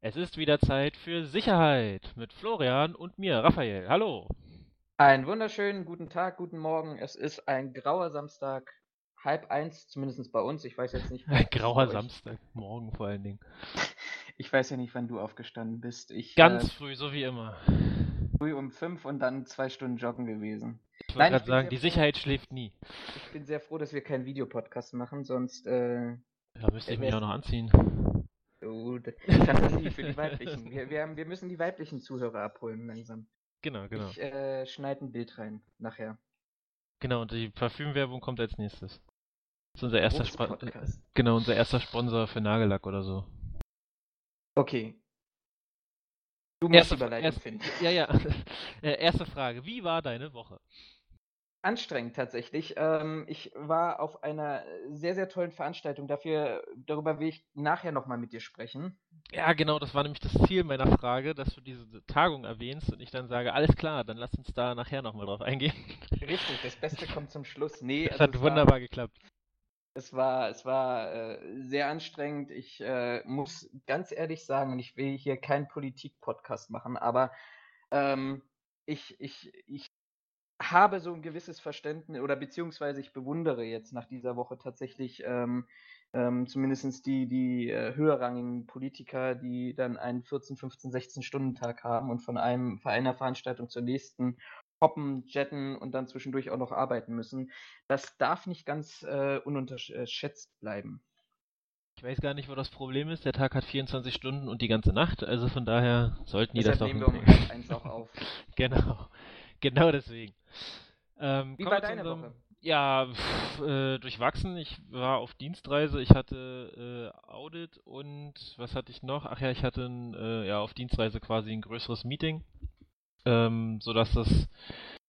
Es ist wieder Zeit für Sicherheit mit Florian und mir, Raphael. Hallo. Einen wunderschönen guten Tag, guten Morgen. Es ist ein grauer Samstag, halb eins, zumindest bei uns. Ich weiß jetzt nicht. Ein grauer Samstag, morgen vor allen Dingen. Ich weiß ja nicht, wann du aufgestanden bist. Ich, Ganz äh, früh, so wie immer. Früh um fünf und dann zwei Stunden joggen gewesen. Ich wollte gerade sagen, die Sicherheit froh. schläft nie. Ich bin sehr froh, dass wir keinen Videopodcast machen, sonst. Äh, ja, müsste ich mich auch noch anziehen. Oh, Fantasie für die weiblichen. Wir, wir, haben, wir müssen die weiblichen Zuhörer abholen langsam. Genau, genau. Ich äh, schneide ein Bild rein, nachher. Genau, und die Parfümwerbung kommt als nächstes. Das ist unser erster Sp Genau, unser erster Sponsor für Nagellack oder so. Okay. Du musst erste, Überleitung erst, finden. Ja, ja. Äh, erste Frage. Wie war deine Woche? Anstrengend tatsächlich. Ähm, ich war auf einer sehr, sehr tollen Veranstaltung. Dafür, darüber will ich nachher nochmal mit dir sprechen. Ja, genau, das war nämlich das Ziel meiner Frage, dass du diese Tagung erwähnst und ich dann sage, alles klar, dann lass uns da nachher nochmal drauf eingehen. Richtig, das Beste kommt zum Schluss. Nee, das also hat wunderbar war, geklappt. Es war, es war äh, sehr anstrengend. Ich äh, muss ganz ehrlich sagen, und ich will hier keinen Politik-Podcast machen, aber ähm, ich, ich, ich habe so ein gewisses Verständnis oder beziehungsweise ich bewundere jetzt nach dieser Woche tatsächlich ähm, ähm, zumindest die, die äh, höherrangigen Politiker, die dann einen 14, 15, 16 Stunden Tag haben und von einem von einer Veranstaltung zur nächsten hoppen, jetten und dann zwischendurch auch noch arbeiten müssen. Das darf nicht ganz äh, ununterschätzt bleiben. Ich weiß gar nicht, wo das Problem ist. Der Tag hat 24 Stunden und die ganze Nacht, also von daher sollten die Deshalb das doch. nehmen wir um eins auch auf. genau. Genau deswegen. Ähm, Wie war deine unserem, Woche? Ja, pff, äh, durchwachsen. Ich war auf Dienstreise. Ich hatte äh, Audit und was hatte ich noch? Ach ja, ich hatte ein, äh, ja auf Dienstreise quasi ein größeres Meeting, ähm, sodass das,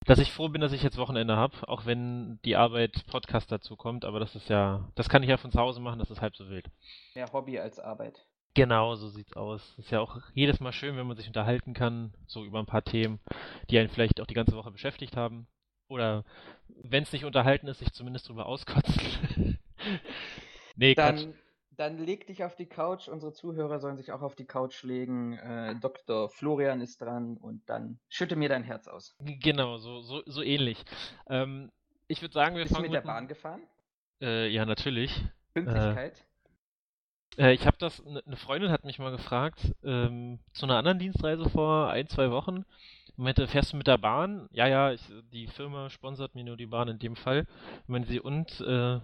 dass ich froh bin, dass ich jetzt Wochenende habe, auch wenn die Arbeit Podcast dazu kommt. Aber das ist ja, das kann ich ja von zu Hause machen. Das ist halb so wild. Mehr Hobby als Arbeit. Genau, so sieht's aus. Ist ja auch jedes Mal schön, wenn man sich unterhalten kann, so über ein paar Themen, die einen vielleicht auch die ganze Woche beschäftigt haben. Oder wenn es nicht unterhalten ist, sich zumindest drüber auskotzen. nee, dann, dann leg dich auf die Couch. Unsere Zuhörer sollen sich auch auf die Couch legen. Äh, Dr. Florian ist dran und dann schütte mir dein Herz aus. Genau, so, so, so ähnlich. Ähm, ich würde sagen, wir Bist fangen. Bist du mit der Bahn gefahren? Äh, ja, natürlich. Pünktlichkeit? Äh, äh, ich habe das, eine ne Freundin hat mich mal gefragt, ähm, zu einer anderen Dienstreise vor ein, zwei Wochen, meinte, fährst du mit der Bahn? Ja, ja, ich, die Firma sponsert mir nur die Bahn in dem Fall. Meinte sie, und äh,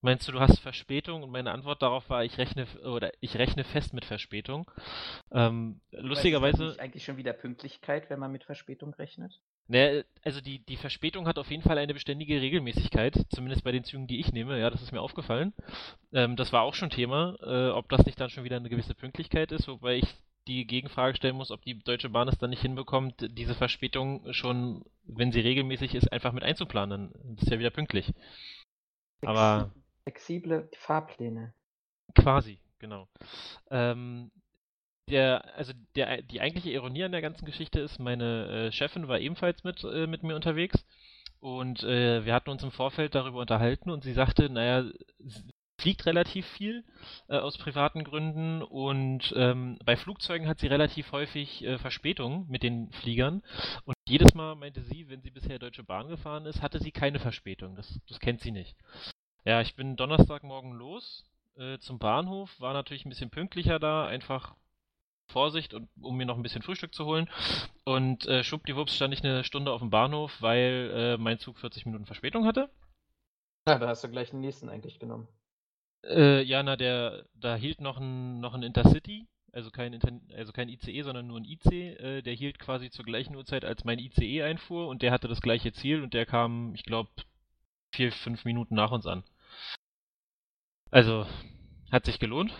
meinst du, du hast Verspätung? Und meine Antwort darauf war, ich rechne oder ich rechne fest mit Verspätung. Ähm, lustigerweise. Ist eigentlich schon wieder Pünktlichkeit, wenn man mit Verspätung rechnet? Ne, also die, die Verspätung hat auf jeden Fall eine beständige Regelmäßigkeit, zumindest bei den Zügen, die ich nehme, ja, das ist mir aufgefallen. Ähm, das war auch schon Thema, äh, ob das nicht dann schon wieder eine gewisse Pünktlichkeit ist, wobei ich die Gegenfrage stellen muss, ob die Deutsche Bahn es dann nicht hinbekommt, diese Verspätung schon, wenn sie regelmäßig ist, einfach mit einzuplanen. Das ist ja wieder pünktlich. Aber. Flexible Fahrpläne. Quasi, genau. Ähm, der, also der, die eigentliche Ironie an der ganzen Geschichte ist, meine äh, Chefin war ebenfalls mit, äh, mit mir unterwegs und äh, wir hatten uns im Vorfeld darüber unterhalten und sie sagte, naja, sie fliegt relativ viel äh, aus privaten Gründen und ähm, bei Flugzeugen hat sie relativ häufig äh, Verspätungen mit den Fliegern und jedes Mal meinte sie, wenn sie bisher Deutsche Bahn gefahren ist, hatte sie keine Verspätung. Das, das kennt sie nicht. Ja, ich bin Donnerstagmorgen los äh, zum Bahnhof, war natürlich ein bisschen pünktlicher da, einfach Vorsicht, und, um mir noch ein bisschen Frühstück zu holen. Und äh, schwuppdiwupps stand ich eine Stunde auf dem Bahnhof, weil äh, mein Zug 40 Minuten Verspätung hatte. Ja, da hast du gleich den nächsten eigentlich genommen. Äh, ja, na, der, da hielt noch ein, noch ein Intercity, also kein, Inter also kein ICE, sondern nur ein IC. Äh, der hielt quasi zur gleichen Uhrzeit, als mein ICE einfuhr und der hatte das gleiche Ziel und der kam, ich glaube, vier, fünf Minuten nach uns an. Also, hat sich gelohnt.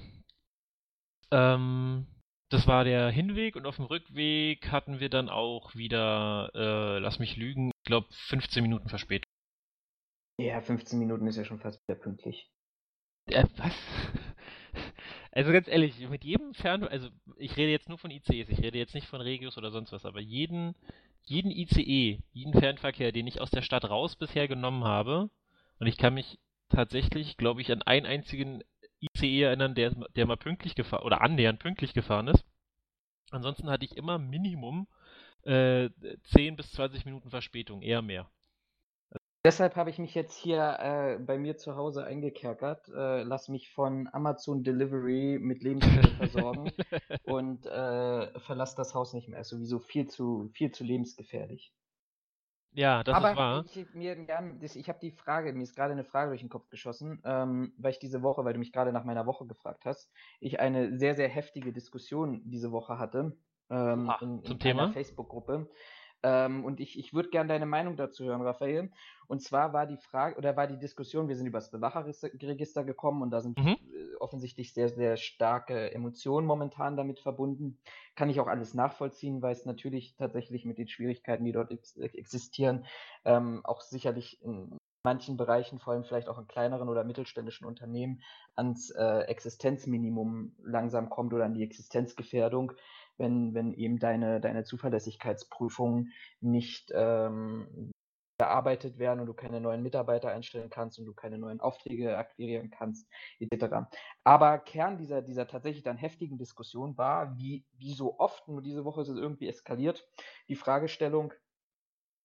Ähm, das war der Hinweg und auf dem Rückweg hatten wir dann auch wieder, äh, lass mich lügen, ich glaube 15 Minuten Verspätung. Ja, 15 Minuten ist ja schon fast wieder pünktlich. Ja, was? Also ganz ehrlich, mit jedem Fern... Also ich rede jetzt nur von ICEs, ich rede jetzt nicht von Regios oder sonst was, aber jeden, jeden ICE, jeden Fernverkehr, den ich aus der Stadt raus bisher genommen habe, und ich kann mich tatsächlich, glaube ich, an einen einzigen ICE erinnern, der, der mal pünktlich gefahren oder annähernd pünktlich gefahren ist. Ansonsten hatte ich immer Minimum äh, 10 bis 20 Minuten Verspätung, eher mehr. Deshalb habe ich mich jetzt hier äh, bei mir zu Hause eingekerkert, äh, lass mich von Amazon Delivery mit Lebensmitteln versorgen und äh, verlass das Haus nicht mehr. Ist sowieso viel zu, viel zu lebensgefährlich. Ja, das Aber ist wahr. ich, mir, ich habe die Frage, mir ist gerade eine Frage durch den Kopf geschossen, ähm, weil ich diese Woche, weil du mich gerade nach meiner Woche gefragt hast, ich eine sehr, sehr heftige Diskussion diese Woche hatte ähm, Ach, in, zum in Thema? einer Facebook-Gruppe. Ähm, und ich, ich würde gerne deine Meinung dazu hören, Raphael. Und zwar war die Frage, oder war die Diskussion, wir sind über das Bewacherregister gekommen und da sind Mhm. äh, offensichtlich sehr, sehr starke Emotionen momentan damit verbunden. Kann ich auch alles nachvollziehen, weil es natürlich tatsächlich mit den Schwierigkeiten, die dort ex existieren, ähm, auch sicherlich in manchen Bereichen, vor allem vielleicht auch in kleineren oder mittelständischen Unternehmen, ans äh, Existenzminimum langsam kommt oder an die Existenzgefährdung, wenn, wenn eben deine, deine Zuverlässigkeitsprüfungen nicht ähm, bearbeitet werden und du keine neuen Mitarbeiter einstellen kannst und du keine neuen Aufträge akquirieren kannst, etc. Aber Kern dieser, dieser tatsächlich dann heftigen Diskussion war, wie, wie so oft, nur diese Woche ist es irgendwie eskaliert, die Fragestellung,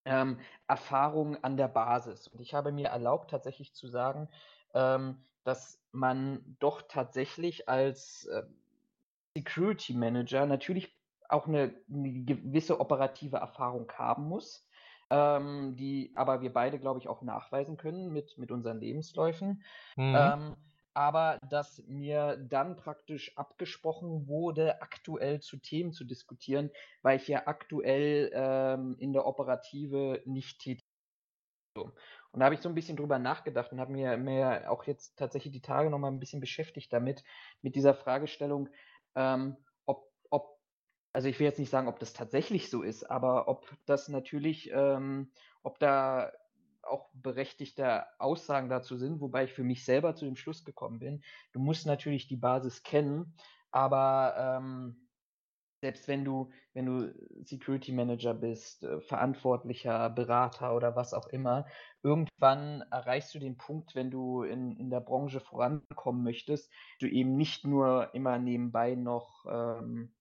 ähm, Erfahrung an der Basis. Und ich habe mir erlaubt, tatsächlich zu sagen, ähm, dass man doch tatsächlich als äh, Security Manager natürlich auch eine, eine gewisse operative Erfahrung haben muss, ähm, die aber wir beide, glaube ich, auch nachweisen können mit, mit unseren Lebensläufen. Mhm. Ähm, aber dass mir dann praktisch abgesprochen wurde, aktuell zu Themen zu diskutieren, weil ich ja aktuell ähm, in der Operative nicht tätig bin. Und da habe ich so ein bisschen drüber nachgedacht und habe mir, mir auch jetzt tatsächlich die Tage nochmal ein bisschen beschäftigt damit, mit dieser Fragestellung, ähm, ob, ob, also ich will jetzt nicht sagen, ob das tatsächlich so ist, aber ob das natürlich, ähm, ob da auch berechtigte Aussagen dazu sind, wobei ich für mich selber zu dem Schluss gekommen bin. Du musst natürlich die Basis kennen, aber ähm, selbst wenn du, wenn du Security Manager bist, äh, verantwortlicher Berater oder was auch immer, irgendwann erreichst du den Punkt, wenn du in, in der Branche vorankommen möchtest, du eben nicht nur immer nebenbei noch ähm,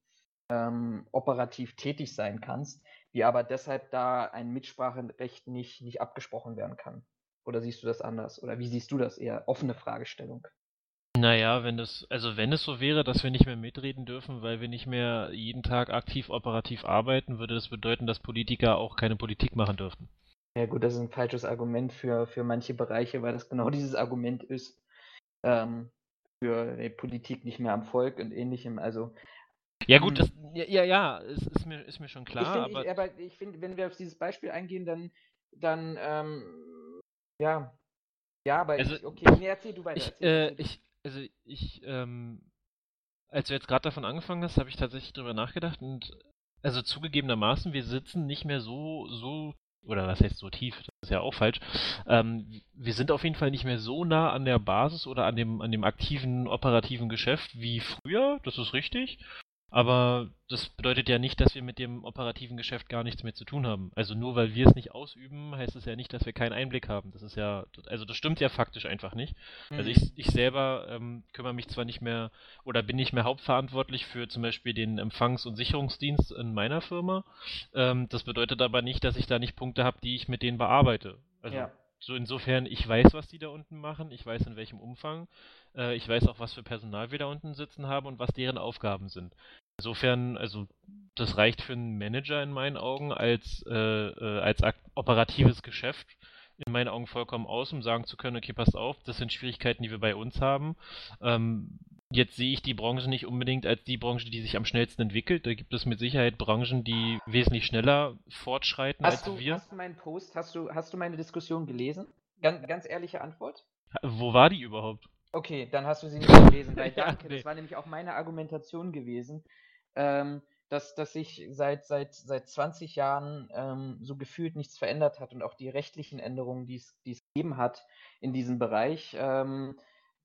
ähm, operativ tätig sein kannst, wie aber deshalb da ein Mitspracherecht nicht, nicht abgesprochen werden kann. Oder siehst du das anders? Oder wie siehst du das eher? Offene Fragestellung. Naja, wenn es, also wenn es so wäre, dass wir nicht mehr mitreden dürfen, weil wir nicht mehr jeden Tag aktiv operativ arbeiten, würde das bedeuten, dass Politiker auch keine Politik machen dürften. Ja gut, das ist ein falsches Argument für, für manche Bereiche, weil das genau dieses Argument ist ähm, für die Politik nicht mehr am Volk und ähnlichem. Also Ja gut, Hm. das, ja, ja, es ist mir, ist mir schon ich klar, finde, aber ich, aber ich finde, wenn wir auf dieses Beispiel eingehen, dann, dann ähm, ja, ja, aber Also, ich, okay, nee, erzähl du weiter. ich, erzähl, äh, erzähl du. ich, also ich, ähm, als du jetzt gerade davon angefangen hast, habe ich tatsächlich drüber nachgedacht und also zugegebenermaßen, wir sitzen nicht mehr so, so, oder was heißt so tief, das ist ja auch falsch. Ähm, wir sind auf jeden Fall nicht mehr so nah an der Basis oder an dem, an dem aktiven operativen Geschäft wie früher, das ist richtig. Aber das bedeutet ja nicht, dass wir mit dem operativen Geschäft gar nichts mehr zu tun haben. Also nur weil wir es nicht ausüben, heißt es ja nicht, dass wir keinen Einblick haben. Das ist ja, also das stimmt ja faktisch einfach nicht. Also Mhm. ich, ich selber ähm, kümmere mich zwar nicht mehr oder bin nicht mehr hauptverantwortlich für zum Beispiel den Empfangs- und Sicherungsdienst in meiner Firma. Ähm, das bedeutet aber nicht, dass ich da nicht Punkte habe, die ich mit denen bearbeite. Also Ja. So insofern, ich weiß, was die da unten machen, ich weiß in welchem Umfang, äh, ich weiß auch, was für Personal wir da unten sitzen haben und was deren Aufgaben sind. Insofern, also das reicht für einen Manager in meinen Augen als, äh, äh, als operatives Geschäft in meinen Augen vollkommen aus, um sagen zu können, okay, passt auf, das sind Schwierigkeiten, die wir bei uns haben. Ähm, jetzt sehe ich die Branche nicht unbedingt als die Branche, die sich am schnellsten entwickelt. Da gibt es mit Sicherheit Branchen, die wesentlich schneller fortschreiten Hast als du, wir. hast du meinen Post, hast du, hast du meine Diskussion gelesen? Ganz, ganz ehrliche Antwort? Wo war die überhaupt? Okay, dann hast du sie nicht gelesen, weil Ja, danke, nee. das war nämlich auch meine Argumentation gewesen, ähm, dass, dass sich seit, seit, seit 20 Jahren ähm, so gefühlt nichts verändert hat und auch die rechtlichen Änderungen, die es die es gegeben hat in diesem Bereich, ähm,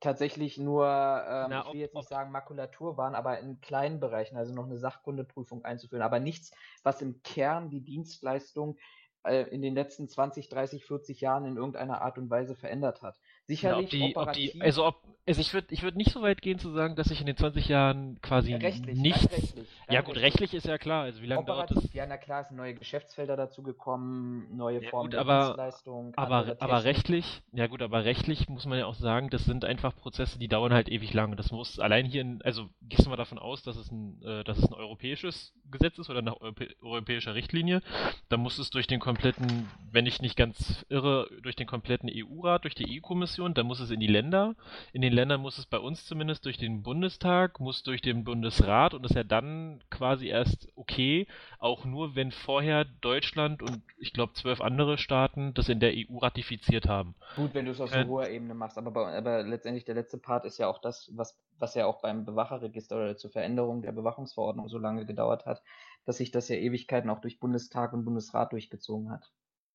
tatsächlich nur, ähm, Na, ich will jetzt nicht sagen Makulatur waren, aber in kleinen Bereichen, also noch eine Sachkundeprüfung einzuführen, aber nichts, was im Kern die Dienstleistung äh, in den letzten 20, 30, 40 Jahren in irgendeiner Art und Weise verändert hat Sicherlich ja, ob die. Ob die, also ob, also ich würde ich würd nicht so weit gehen zu sagen, dass ich in den 20 Jahren quasi rechtlich, nichts. Rechtlich, ja gut, rechtlich ist ja klar. Also wie lange dauert das? Ja, na klar, es sind neue Geschäftsfelder dazugekommen, neue ja, Formen gut, der aber, Dienstleistung. Aber, aber rechtlich, ja gut, aber rechtlich muss man ja auch sagen, das sind einfach Prozesse, die dauern halt ewig lang. Das muss allein hier, in, also gehst du mal davon aus, dass es ein, äh, dass es ein europäisches Gesetz ist oder eine europäische Richtlinie, dann muss es durch den kompletten, wenn ich nicht ganz irre, durch den kompletten EU-Rat, durch die EU-Kommission, dann muss es in die Länder. In den Ländern muss es bei uns uns zumindest durch den Bundestag, muss durch den Bundesrat und ist ja dann quasi erst okay, auch nur wenn vorher Deutschland und ich glaube zwölf andere Staaten das in der EU ratifiziert haben. Gut, wenn du es auf so äh, hoher Ebene machst, aber, bei, aber letztendlich der letzte Part ist ja auch das, was, was ja auch beim Bewacherregister oder zur Veränderung der Bewachungsverordnung so lange gedauert hat, dass sich das ja Ewigkeiten auch durch Bundestag und Bundesrat durchgezogen hat.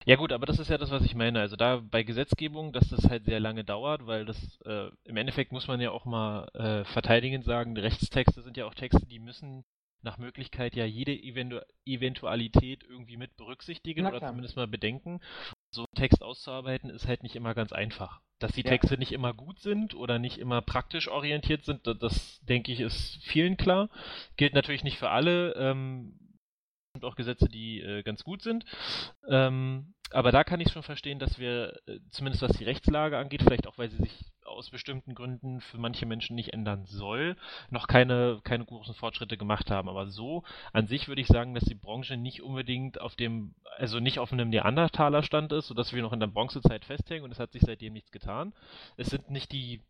Ja gut, aber das ist ja das, was ich meine. Also da bei Gesetzgebung, dass das halt sehr lange dauert, weil das äh, im Endeffekt muss man ja auch mal äh, verteidigend sagen, Rechtstexte sind ja auch Texte, die müssen nach Möglichkeit ja jede Eventu Eventualität irgendwie mit berücksichtigen oder zumindest mal bedenken. So einen Text auszuarbeiten ist halt nicht immer ganz einfach. Dass die ja. Texte nicht immer gut sind oder nicht immer praktisch orientiert sind, das, das denke ich ist vielen klar. Gilt natürlich nicht für alle. Ähm, sind auch Gesetze, die äh, ganz gut sind. Ähm, aber da kann ich schon verstehen, dass wir, äh, zumindest was die Rechtslage angeht, vielleicht auch weil sie sich aus bestimmten Gründen für manche Menschen nicht ändern soll, noch keine, keine großen Fortschritte gemacht haben. Aber so an sich würde ich sagen, dass die Branche nicht unbedingt auf dem, also nicht auf einem Neandertaler Stand ist, sodass wir noch in der Bronzezeit festhängen und es hat sich seitdem nichts getan. Es sind nicht die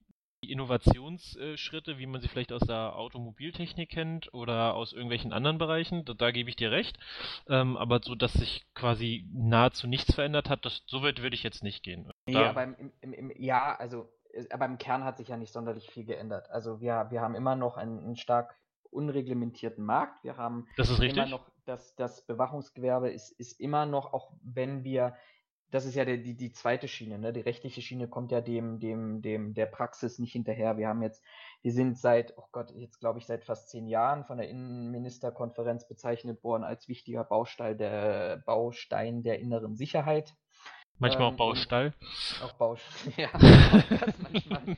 Innovationsschritte, wie man sie vielleicht aus der Automobiltechnik kennt oder aus irgendwelchen anderen Bereichen, da, da gebe ich dir recht. Ähm, aber so, dass sich quasi nahezu nichts verändert hat, das, so weit würde ich jetzt nicht gehen. Nee, da, aber im, im, im, ja, also, aber im Kern hat sich ja nicht sonderlich viel geändert. Also wir, wir haben immer noch einen, einen stark unreglementierten Markt. Wir haben immer noch das, das Bewachungsgewerbe ist, ist immer noch, auch wenn wir das ist ja der, die, die zweite Schiene, ne? Die rechtliche Schiene kommt ja dem, dem, dem, der Praxis nicht hinterher. Wir haben jetzt, wir sind seit, oh Gott, jetzt glaube ich seit fast zehn Jahren von der Innenministerkonferenz bezeichnet worden als wichtiger Baustein der Baustein der inneren Sicherheit. Manchmal ähm, auch Baustall. Auch Baustall, ja. manchmal.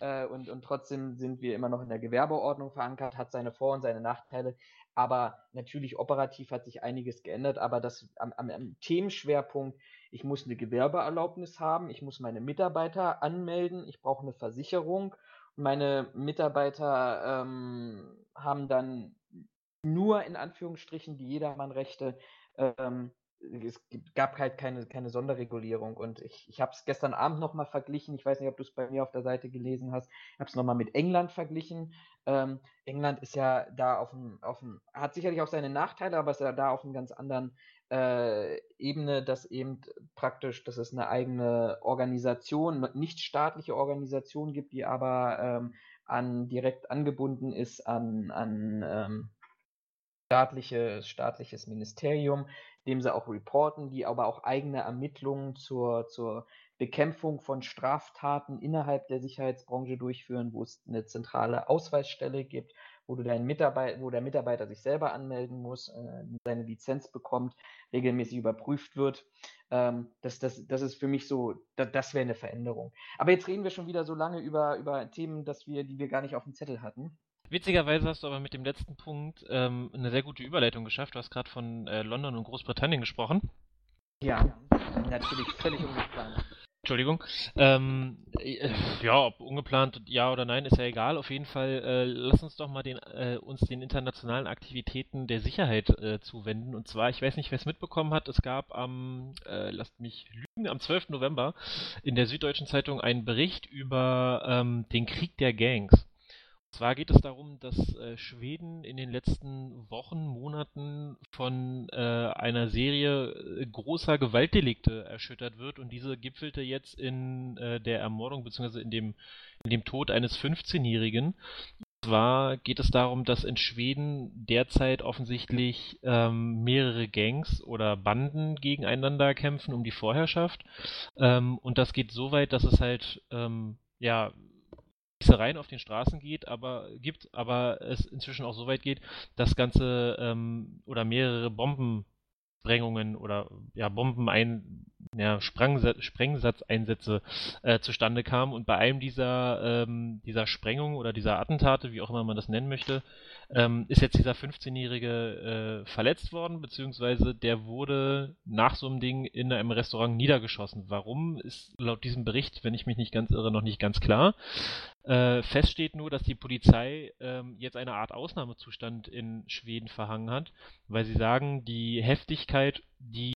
äh, und, und trotzdem sind wir immer noch in der Gewerbeordnung verankert, hat seine Vor- und seine Nachteile. Aber natürlich operativ hat sich einiges geändert, aber das am, am, am Themenschwerpunkt ich muss eine Gewerbeerlaubnis haben, ich muss meine Mitarbeiter anmelden, ich brauche eine Versicherung. Meine Mitarbeiter ähm, haben dann nur in Anführungsstrichen die Jedermannrechte. Ähm, es gab halt keine, keine Sonderregulierung und ich, ich habe es gestern Abend nochmal verglichen. Ich weiß nicht, ob du es bei mir auf der Seite gelesen hast. Ich habe es nochmal mit England verglichen. Ähm, England ist ja da auf dem, auf dem, hat sicherlich auch seine Nachteile, aber ist ja da auf einem ganz anderen äh, Ebene, dass eben praktisch, dass es eine eigene Organisation, nicht staatliche Organisation gibt, die aber ähm, an direkt angebunden ist an, an ähm, staatliche, staatliches Ministerium, dem sie auch reporten, die aber auch eigene Ermittlungen zur, zur Bekämpfung von Straftaten innerhalb der Sicherheitsbranche durchführen, wo es eine zentrale Ausweisstelle gibt, wo du deinen Mitarbeiter, wo der Mitarbeiter sich selber anmelden muss, äh, seine Lizenz bekommt, regelmäßig überprüft wird. Ähm, das, das, das ist für mich so, das, das wäre eine Veränderung. Aber jetzt reden wir schon wieder so lange über, über Themen, dass wir, die wir gar nicht auf dem Zettel hatten. Witzigerweise hast du aber mit dem letzten Punkt ähm, eine sehr gute Überleitung geschafft. Du hast gerade von äh, London und Großbritannien gesprochen. Ja, natürlich völlig ungeplant. Entschuldigung. Ähm, äh, ja, ob ungeplant ja oder nein, ist ja egal. Auf jeden Fall, äh, lass uns doch mal den, äh, uns den internationalen Aktivitäten der Sicherheit äh, zuwenden. Und zwar, ich weiß nicht, wer es mitbekommen hat, es gab am, äh, lasst mich lügen, am 12. November in der Süddeutschen Zeitung einen Bericht über ähm, den Krieg der Gangs. Zwar geht es darum, dass äh, Schweden in den letzten Wochen, Monaten von äh, einer Serie äh, großer Gewaltdelikte erschüttert wird und diese gipfelte jetzt in äh, der Ermordung bzw. In dem, in dem Tod eines 15-Jährigen. Zwar geht es darum, dass in Schweden derzeit offensichtlich ähm, mehrere Gangs oder Banden gegeneinander kämpfen um die Vorherrschaft. Ähm, und das geht so weit, dass es halt ähm, ja Schießereien auf den Straßen geht, aber gibt, aber es inzwischen auch so weit geht, dass ganze ähm, oder mehrere Bomben Sprengungen oder ja, Bombenein, ja, Sprengsatzeinsätze äh, zustande kamen. Und bei einem dieser, ähm, dieser Sprengungen oder dieser Attentate, wie auch immer man das nennen möchte, ähm, ist jetzt dieser 15-Jährige äh, verletzt worden, beziehungsweise der wurde nach so einem Ding in einem Restaurant niedergeschossen. Warum ist laut diesem Bericht, wenn ich mich nicht ganz irre, noch nicht ganz klar. Äh, fest steht nur, dass die Polizei ähm, jetzt eine Art Ausnahmezustand in Schweden verhangen hat, weil sie sagen, die Heftigkeit, die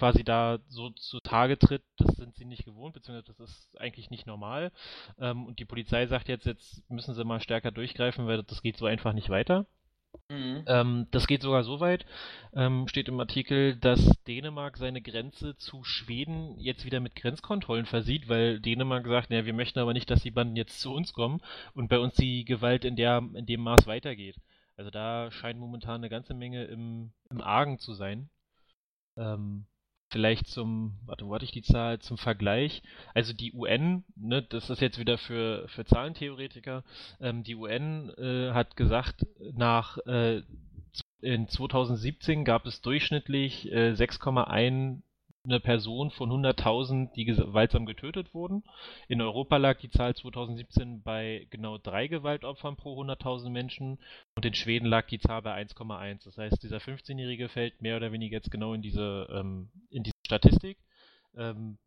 quasi da so zutage tritt, das sind sie nicht gewohnt, beziehungsweise das ist eigentlich nicht normal. Ähm, und die Polizei sagt jetzt, jetzt müssen sie mal stärker durchgreifen, weil das geht so einfach nicht weiter. Mhm. Ähm, das geht sogar so weit, ähm, steht im Artikel, dass Dänemark seine Grenze zu Schweden jetzt wieder mit Grenzkontrollen versieht, weil Dänemark sagt, ja, wir möchten aber nicht, dass die Banden jetzt zu uns kommen und bei uns die Gewalt in, der, in dem Maß weitergeht. Also da scheint momentan eine ganze Menge im, im Argen zu sein. Ähm, vielleicht zum, warte, wo hatte ich die Zahl, zum Vergleich. Also die UN, ne, das ist jetzt wieder für, für Zahlentheoretiker, ähm, die UN äh, hat gesagt, nach äh, in 2017 gab es durchschnittlich äh, 6,1 eine Person von 100.000, die gewaltsam getötet wurden. In Europa lag die Zahl 2017 bei genau drei Gewaltopfern pro 100.000 Menschen und in Schweden lag die Zahl bei 1,1. Das heißt, dieser 15-Jährige fällt mehr oder weniger jetzt genau in diese, ähm, in diese Statistik. Ähm,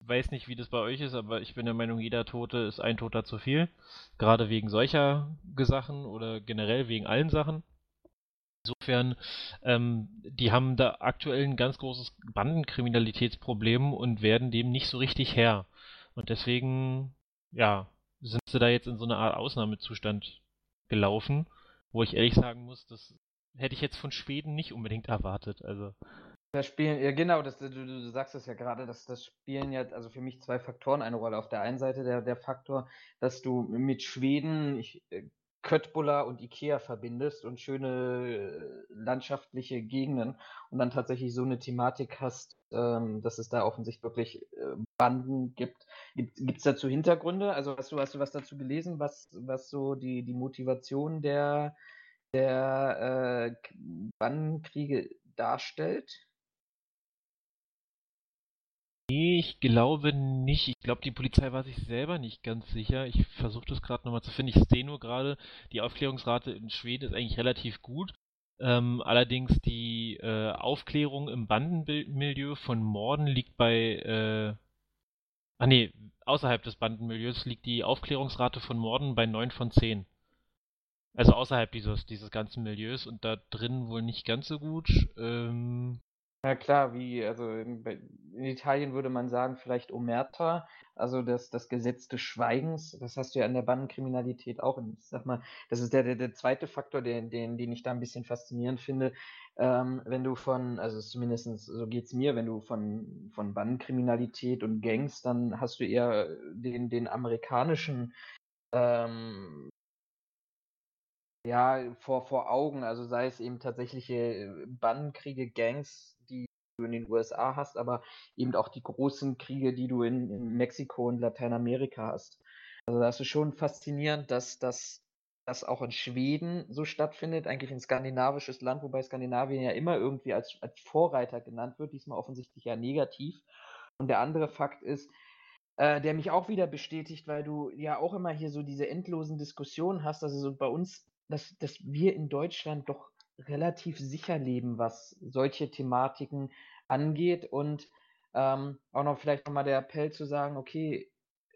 weiß nicht, wie das bei euch ist, aber ich bin der Meinung, jeder Tote ist ein Toter zu viel. Gerade wegen solcher Sachen oder generell wegen allen Sachen. Insofern, ähm, die haben da aktuell ein ganz großes Bandenkriminalitätsproblem und werden dem nicht so richtig Herr. Und deswegen, ja, sind sie da jetzt in so eine Art Ausnahmezustand gelaufen, wo ich ehrlich sagen muss, das hätte ich jetzt von Schweden nicht unbedingt erwartet. Also. Da spielen, ja genau, das, du, du sagst es ja gerade, dass das spielen ja, also für mich zwei Faktoren eine Rolle. Auf der einen Seite der, der Faktor, dass du mit Schweden, ich äh, Köttbullar und Ikea verbindest und schöne äh, landschaftliche Gegenden und dann tatsächlich so eine Thematik hast, ähm, dass es da offensichtlich wirklich äh, Banden gibt. Gibt es dazu Hintergründe? Also hast du, hast du was dazu gelesen, was, was so die, die Motivation der, der äh, Bandenkriege darstellt? Nee, ich glaube nicht. Ich glaube, die Polizei war sich selber nicht ganz sicher. Ich versuche das gerade nochmal zu finden. Ich sehe nur gerade, die Aufklärungsrate in Schweden ist eigentlich relativ gut. Ähm, allerdings die äh, Aufklärung im Bandenmilieu von Morden liegt bei, äh, ah nee, außerhalb des Bandenmilieus liegt die Aufklärungsrate von Morden bei 9 von 10. Also außerhalb dieses, dieses ganzen Milieus und da drin wohl nicht ganz so gut. Ähm, ja klar, wie, also in, in Italien würde man sagen, vielleicht Omerta, also das, das Gesetz des Schweigens, das hast du ja in der Bandenkriminalität auch. Und ich sag mal, das ist der, der, der zweite Faktor, den, den, den ich da ein bisschen faszinierend finde. Ähm, wenn du von, also zumindest so geht's mir, wenn du von, von Bandenkriminalität und Gangs, dann hast du eher den, den amerikanischen ähm, ja, vor, vor Augen, also sei es eben tatsächliche Bandenkriege, Gangs, du in den USA hast, aber eben auch die großen Kriege, die du in, in Mexiko und Lateinamerika hast. Also das ist schon faszinierend, dass das das auch in Schweden so stattfindet, eigentlich ein skandinavisches Land, wobei Skandinavien ja immer irgendwie als, als Vorreiter genannt wird, diesmal offensichtlich ja negativ. Und der andere Fakt ist, äh, der mich auch wieder bestätigt, weil du ja auch immer hier so diese endlosen Diskussionen hast, also so bei uns, dass, dass wir in Deutschland doch relativ sicher leben, was solche Thematiken angeht. Und ähm, auch noch vielleicht nochmal der Appell zu sagen, okay,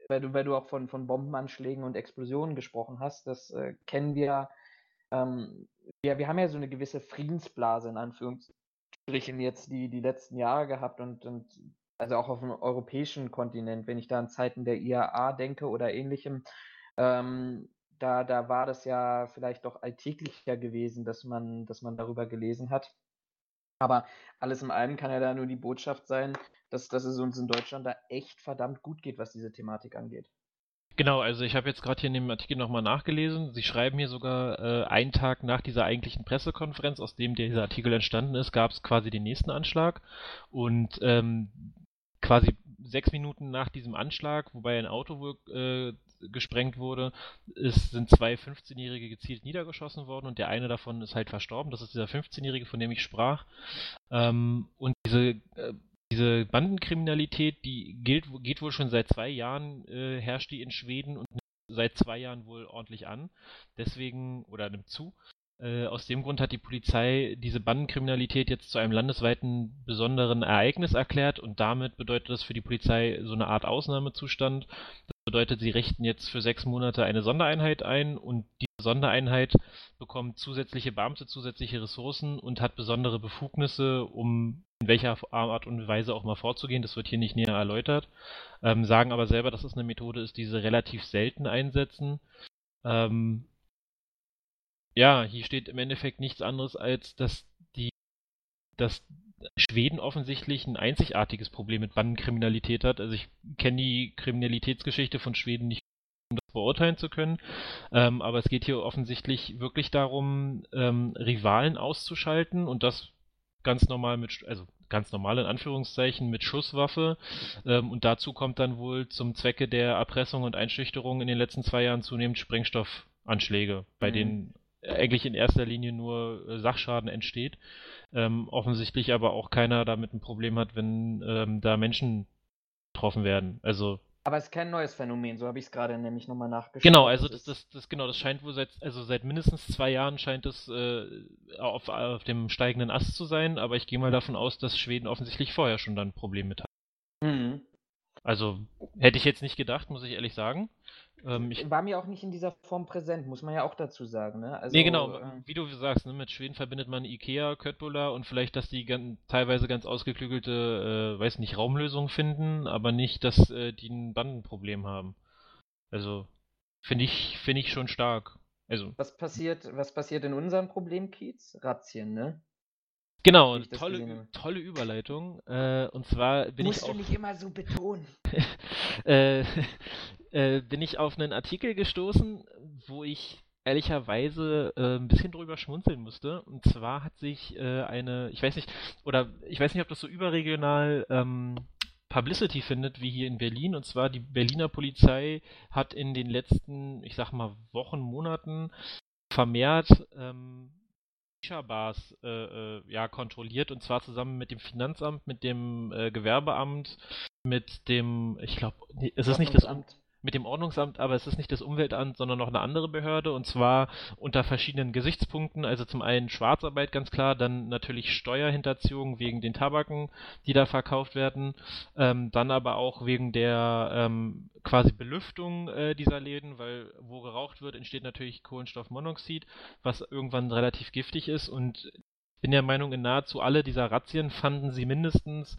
weil du, weil du auch von, von Bombenanschlägen und Explosionen gesprochen hast, das äh, kennen wir, ähm, wir, wir haben ja so eine gewisse Friedensblase in Anführungsstrichen jetzt die, die letzten Jahre gehabt und, und also auch auf dem europäischen Kontinent, wenn ich da an Zeiten der IAA denke oder ähnlichem, ähm, da, da war das ja vielleicht doch alltäglicher gewesen, dass man, dass man darüber gelesen hat. Aber alles in allem kann ja da nur die Botschaft sein, dass, dass es uns in Deutschland da echt verdammt gut geht, was diese Thematik angeht. Genau, also ich habe jetzt gerade hier in dem Artikel nochmal nachgelesen. Sie schreiben hier sogar, äh, einen Tag nach dieser eigentlichen Pressekonferenz, aus dem dieser Artikel entstanden ist, gab es quasi den nächsten Anschlag. Und ähm, quasi sechs Minuten nach diesem Anschlag, wobei ein Auto wohl äh, gesprengt wurde, es sind zwei 15-Jährige gezielt niedergeschossen worden und der eine davon ist halt verstorben. Das ist dieser 15-Jährige, von dem ich sprach. Ähm, und diese, äh, diese Bandenkriminalität, die gilt, geht wohl schon seit zwei Jahren, äh, herrscht die in Schweden und seit zwei Jahren wohl ordentlich an. Deswegen, oder nimmt zu. Äh, aus dem Grund hat die Polizei diese Bandenkriminalität jetzt zu einem landesweiten besonderen Ereignis erklärt und damit bedeutet das für die Polizei so eine Art Ausnahmezustand. Bedeutet, sie richten jetzt für sechs Monate eine Sondereinheit ein und diese Sondereinheit bekommt zusätzliche Beamte, zusätzliche Ressourcen und hat besondere Befugnisse, um in welcher Art und Weise auch mal vorzugehen. Das wird hier nicht näher erläutert. Ähm, sagen aber selber, dass es eine Methode ist, die sie relativ selten einsetzen. Ähm, ja, hier steht im Endeffekt nichts anderes, als dass die, dass Schweden offensichtlich ein einzigartiges Problem mit Bandenkriminalität hat. Also ich kenne die Kriminalitätsgeschichte von Schweden nicht, um das beurteilen zu können, ähm, aber es geht hier offensichtlich wirklich darum, ähm, Rivalen auszuschalten und das ganz normal mit, also ganz normal in Anführungszeichen mit Schusswaffe. Ähm, und dazu kommt dann wohl zum Zwecke der Erpressung und Einschüchterung in den letzten zwei Jahren zunehmend Sprengstoffanschläge, bei mhm. denen eigentlich in erster Linie nur äh, Sachschaden entsteht. Ähm, offensichtlich aber auch keiner damit ein Problem hat, wenn ähm, da Menschen getroffen werden. Also aber es ist kein neues Phänomen, so habe ich es gerade nämlich nochmal nachgeschaut. Genau, also das, das, das, genau, das scheint wohl seit, also seit mindestens zwei Jahren scheint es äh, auf, auf dem steigenden Ast zu sein, aber ich gehe mal davon aus, dass Schweden offensichtlich vorher schon dann ein Problem mit hat. Mhm. Also hätte ich jetzt nicht gedacht, muss ich ehrlich sagen. Ähm, ich war mir auch nicht in dieser Form präsent, muss man ja auch dazu sagen. Ne? Also, nee, genau, äh, wie du sagst, ne, mit Schweden verbindet man Ikea, Köttbullar und vielleicht, dass die ganz, teilweise ganz ausgeklügelte, äh, weiß nicht, Raumlösungen finden, aber nicht, dass äh, die ein Bandenproblem haben. Also, finde ich, finde ich schon stark. Also, was passiert, was passiert in unserem Problemkiez? Razzien, ne? Genau, tolle, tolle Überleitung. Äh, und zwar bin Musst ich. Musst du nicht immer so betonen. äh, äh, bin ich auf einen Artikel gestoßen, wo ich ehrlicherweise äh, ein bisschen drüber schmunzeln musste. Und zwar hat sich äh, eine, ich weiß nicht, oder ich weiß nicht, ob das so überregional ähm, Publicity findet, wie hier in Berlin. Und zwar die Berliner Polizei hat in den letzten, ich sag mal, Wochen, Monaten vermehrt ähm, Shisha-Bars äh, äh, ja, kontrolliert und zwar zusammen mit dem Finanzamt, mit dem äh, Gewerbeamt, mit dem, ich glaube, nee, es ist nicht das Amt mit dem Ordnungsamt, aber es ist nicht das Umweltamt, sondern noch eine andere Behörde und zwar unter verschiedenen Gesichtspunkten. Also zum einen Schwarzarbeit ganz klar, dann natürlich Steuerhinterziehung wegen den Tabaken, die da verkauft werden, ähm, dann aber auch wegen der ähm, quasi Belüftung äh, dieser Läden, weil wo geraucht wird, entsteht natürlich Kohlenstoffmonoxid, was irgendwann relativ giftig ist und bin der Meinung, in nahezu alle dieser Razzien fanden sie mindestens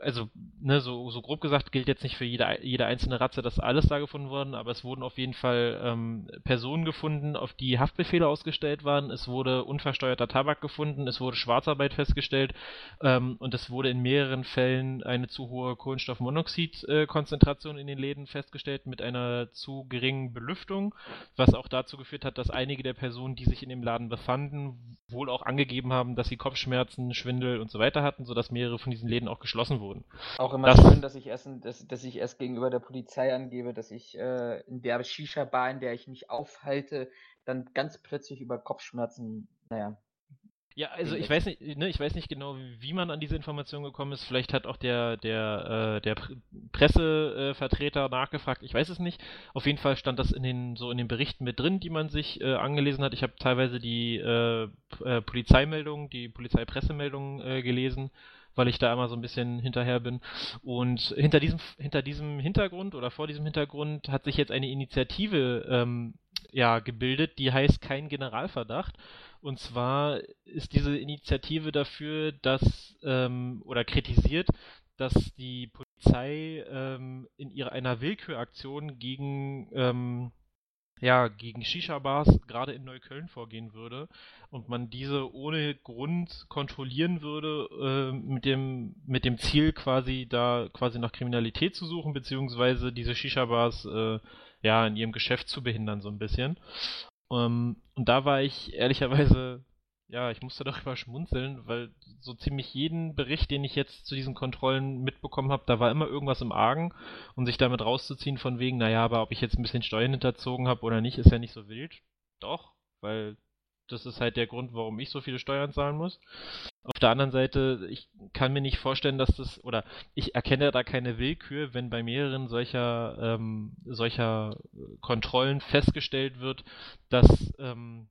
also, ne, so, so grob gesagt gilt jetzt nicht für jede, jede einzelne Ratze, dass alles da gefunden wurde, aber es wurden auf jeden Fall ähm, Personen gefunden, auf die Haftbefehle ausgestellt waren. Es wurde unversteuerter Tabak gefunden, es wurde Schwarzarbeit festgestellt. Ähm, und es wurde in mehreren Fällen eine zu hohe Kohlenstoffmonoxidkonzentration äh, in den Läden festgestellt mit einer zu geringen Belüftung, was auch dazu geführt hat, dass einige der Personen, die sich in dem Laden befanden, wohl auch angegeben haben, dass sie Kopfschmerzen, Schwindel und so weiter hatten, sodass mehrere von diesen Läden auch geschlossen wurden wurden. Auch immer das, schön, dass ich, erst, dass, dass ich erst gegenüber der Polizei angebe, dass ich äh, in der Shisha-Bar, in der ich mich aufhalte, dann ganz plötzlich über Kopfschmerzen, naja, ja, also ich weiß nicht, ne, ich weiß nicht genau, wie man an diese Information gekommen ist. Vielleicht hat auch der der äh, der Pressevertreter äh, nachgefragt. Ich weiß es nicht. Auf jeden Fall stand das in den so in den Berichten mit drin, die man sich äh, angelesen hat. Ich habe teilweise die äh, äh, Polizeimeldungen, die Polizeipressemeldungen äh, gelesen weil ich da immer so ein bisschen hinterher bin. Und hinter diesem, hinter diesem Hintergrund oder vor diesem Hintergrund hat sich jetzt eine Initiative ähm, ja, gebildet, die heißt Kein Generalverdacht. Und zwar ist diese Initiative dafür, dass ähm, oder kritisiert, dass die Polizei ähm, in ihrer einer Willküraktion gegen ähm, ja, gegen Shisha-Bars gerade in Neukölln vorgehen würde und man diese ohne Grund kontrollieren würde, äh, mit dem, mit dem Ziel quasi da quasi nach Kriminalität zu suchen, beziehungsweise diese Shisha-Bars äh, ja in ihrem Geschäft zu behindern, so ein bisschen. Ähm, und da war ich ehrlicherweise ja, ich musste darüber schmunzeln, weil so ziemlich jeden Bericht, den ich jetzt zu diesen Kontrollen mitbekommen habe, da war immer irgendwas im Argen und sich damit rauszuziehen von wegen, naja, aber ob ich jetzt ein bisschen Steuern hinterzogen habe oder nicht, ist ja nicht so wild. Doch, weil das ist halt der Grund, warum ich so viele Steuern zahlen muss. Auf der anderen Seite, ich kann mir nicht vorstellen, dass das, oder ich erkenne da keine Willkür, wenn bei mehreren solcher, ähm, solcher Kontrollen festgestellt wird, dass ähm,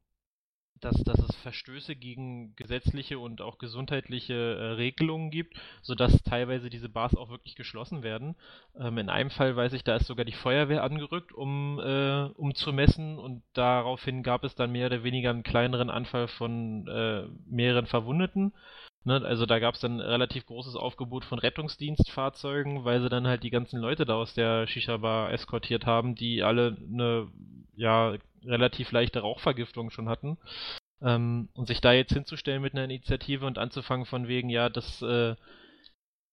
dass, dass es Verstöße gegen gesetzliche und auch gesundheitliche äh, Regelungen gibt, sodass teilweise diese Bars auch wirklich geschlossen werden. Ähm, in einem Fall weiß ich, da ist sogar die Feuerwehr angerückt, um, äh, um zu messen und daraufhin gab es dann mehr oder weniger einen kleineren Anfall von äh, mehreren Verwundeten. Ne? Also da gab es dann ein relativ großes Aufgebot von Rettungsdienstfahrzeugen, weil sie dann halt die ganzen Leute da aus der Shisha-Bar eskortiert haben, die alle eine ja, relativ leichte Rauchvergiftung schon hatten. Ähm, und sich da jetzt hinzustellen mit einer Initiative und anzufangen von wegen, ja, dass äh,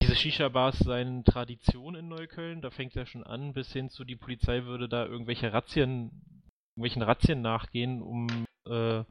diese Shisha-Bars seien Tradition in Neukölln, da fängt ja schon an, bis hin zu die Polizei würde da irgendwelche Razzien, irgendwelchen Razzien nachgehen, um äh,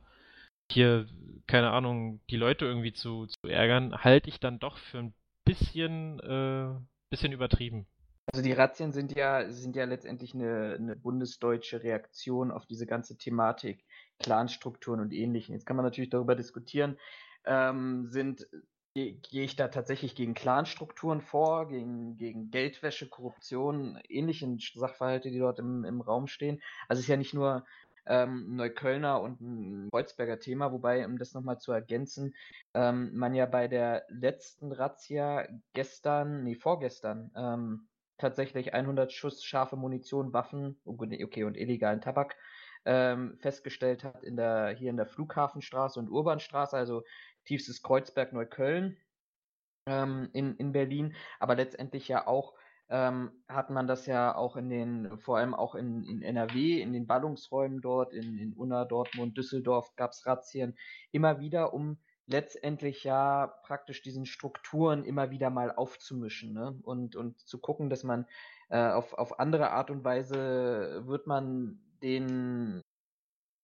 hier, keine Ahnung, die Leute irgendwie zu, zu ärgern, halte ich dann doch für ein bisschen, äh, bisschen übertrieben. Also die Razzien sind ja, sind ja letztendlich eine, eine bundesdeutsche Reaktion auf diese ganze Thematik, Clanstrukturen und ähnlichen. Jetzt kann man natürlich darüber diskutieren, ähm, sind gehe ich da tatsächlich gegen Clanstrukturen vor, gegen, gegen Geldwäsche, Korruption, ähnliche Sachverhalte, die dort im, im Raum stehen. Also es ist ja nicht nur ähm, Neuköllner und ein Kreuzberger Thema, wobei, um das nochmal zu ergänzen, ähm, man ja bei der letzten Razzia gestern, nee, vorgestern, ähm, tatsächlich 100 Schuss scharfe Munition, Waffen, okay, und illegalen Tabak ähm, festgestellt hat in der, hier in der Flughafenstraße und Urbanstraße, also tiefstes Kreuzberg Neukölln ähm, in, in Berlin, aber letztendlich ja auch ähm, hat man das ja auch in den, vor allem auch in, in NRW, in den Ballungsräumen dort, in, in Unna, Dortmund, Düsseldorf gab es Razzien, immer wieder, um letztendlich ja praktisch diesen Strukturen immer wieder mal aufzumischen ne? und, und zu gucken, dass man äh, auf, auf andere Art und Weise wird man den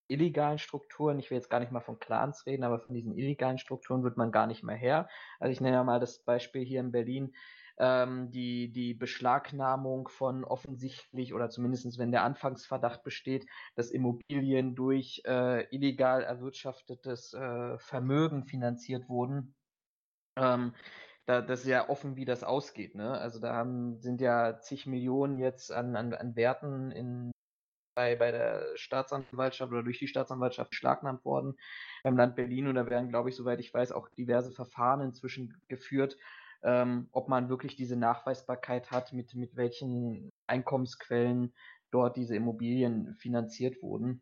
illegalen Strukturen, ich will jetzt gar nicht mal von Clans reden, aber von diesen illegalen Strukturen wird man gar nicht mehr her. Also ich nenne ja mal das Beispiel hier in Berlin, ähm, die, die Beschlagnahmung von offensichtlich oder zumindest wenn der Anfangsverdacht besteht, dass Immobilien durch äh, illegal erwirtschaftetes äh, Vermögen finanziert wurden. Ähm, da, das ist ja offen, wie das ausgeht. Ne? Also da haben, sind ja zig Millionen jetzt an, an, an Werten in, bei, bei der Staatsanwaltschaft oder durch die Staatsanwaltschaft beschlagnahmt worden beim Land Berlin und da werden, glaube ich, soweit ich weiß, auch diverse Verfahren inzwischen geführt, ähm, ob man wirklich diese Nachweisbarkeit hat, mit, mit welchen Einkommensquellen dort diese Immobilien finanziert wurden.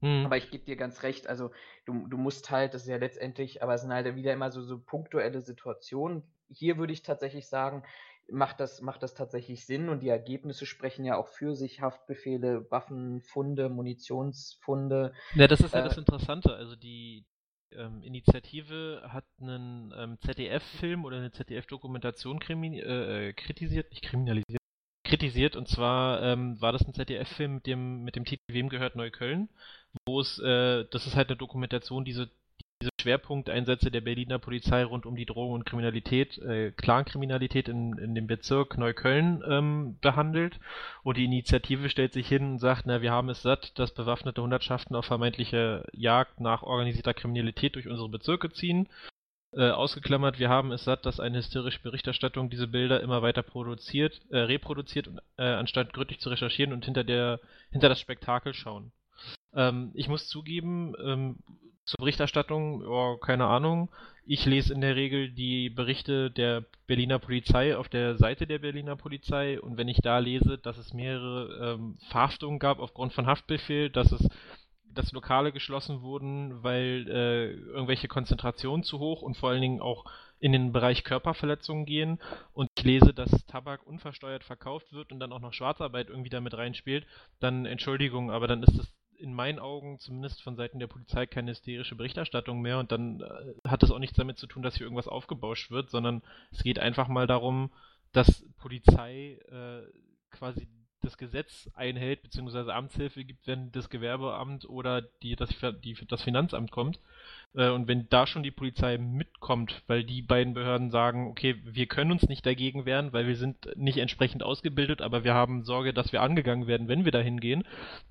Mhm. Aber ich gebe dir ganz recht, also du, du musst halt, das ist ja letztendlich, aber es sind halt wieder immer so, so punktuelle Situationen. Hier würde ich tatsächlich sagen, macht das, macht das tatsächlich Sinn und die Ergebnisse sprechen ja auch für sich. Haftbefehle, Waffenfunde, Munitionsfunde. Ja, das ist ja äh, das Interessante. Also die, ähm, Initiative hat einen ähm, ZDF-Film oder eine ZDF-Dokumentation äh, äh, kritisiert, nicht kriminalisiert, kritisiert. Und zwar ähm, war das ein ZDF-Film mit dem, mit dem Titel Wem gehört Neukölln, wo es, äh, das ist halt eine Dokumentation, diese diese Schwerpunkteinsätze der Berliner Polizei rund um die Drogen- und Kriminalität, äh, Clankriminalität in, in dem Bezirk Neukölln ähm, behandelt. Und die Initiative stellt sich hin und sagt, na, wir haben es satt, dass bewaffnete Hundertschaften auf vermeintliche Jagd nach organisierter Kriminalität durch unsere Bezirke ziehen. Äh, ausgeklammert, wir haben es satt, dass eine hysterische Berichterstattung diese Bilder immer weiter produziert, äh, reproduziert, äh, anstatt gründlich zu recherchieren und hinter der, hinter das Spektakel schauen. Ähm, ich muss zugeben, ähm, zur Berichterstattung, oh, keine Ahnung. Ich lese in der Regel die Berichte der Berliner Polizei auf der Seite der Berliner Polizei. Und wenn ich da lese, dass es mehrere ähm, Verhaftungen gab aufgrund von Haftbefehl, dass es dass Lokale geschlossen wurden, weil äh, irgendwelche Konzentrationen zu hoch und vor allen Dingen auch in den Bereich Körperverletzungen gehen. Und ich lese, dass Tabak unversteuert verkauft wird und dann auch noch Schwarzarbeit irgendwie damit reinspielt, dann Entschuldigung, aber dann ist es in meinen Augen zumindest von Seiten der Polizei keine hysterische Berichterstattung mehr und dann äh, hat es auch nichts damit zu tun, dass hier irgendwas aufgebauscht wird, sondern es geht einfach mal darum, dass Polizei äh, quasi das Gesetz einhält, beziehungsweise Amtshilfe gibt, wenn das Gewerbeamt oder die, das, die, das Finanzamt kommt. Äh, und wenn da schon die Polizei mitkommt, weil die beiden Behörden sagen, okay, wir können uns nicht dagegen wehren, weil wir sind nicht entsprechend ausgebildet, aber wir haben Sorge, dass wir angegangen werden, wenn wir da hingehen,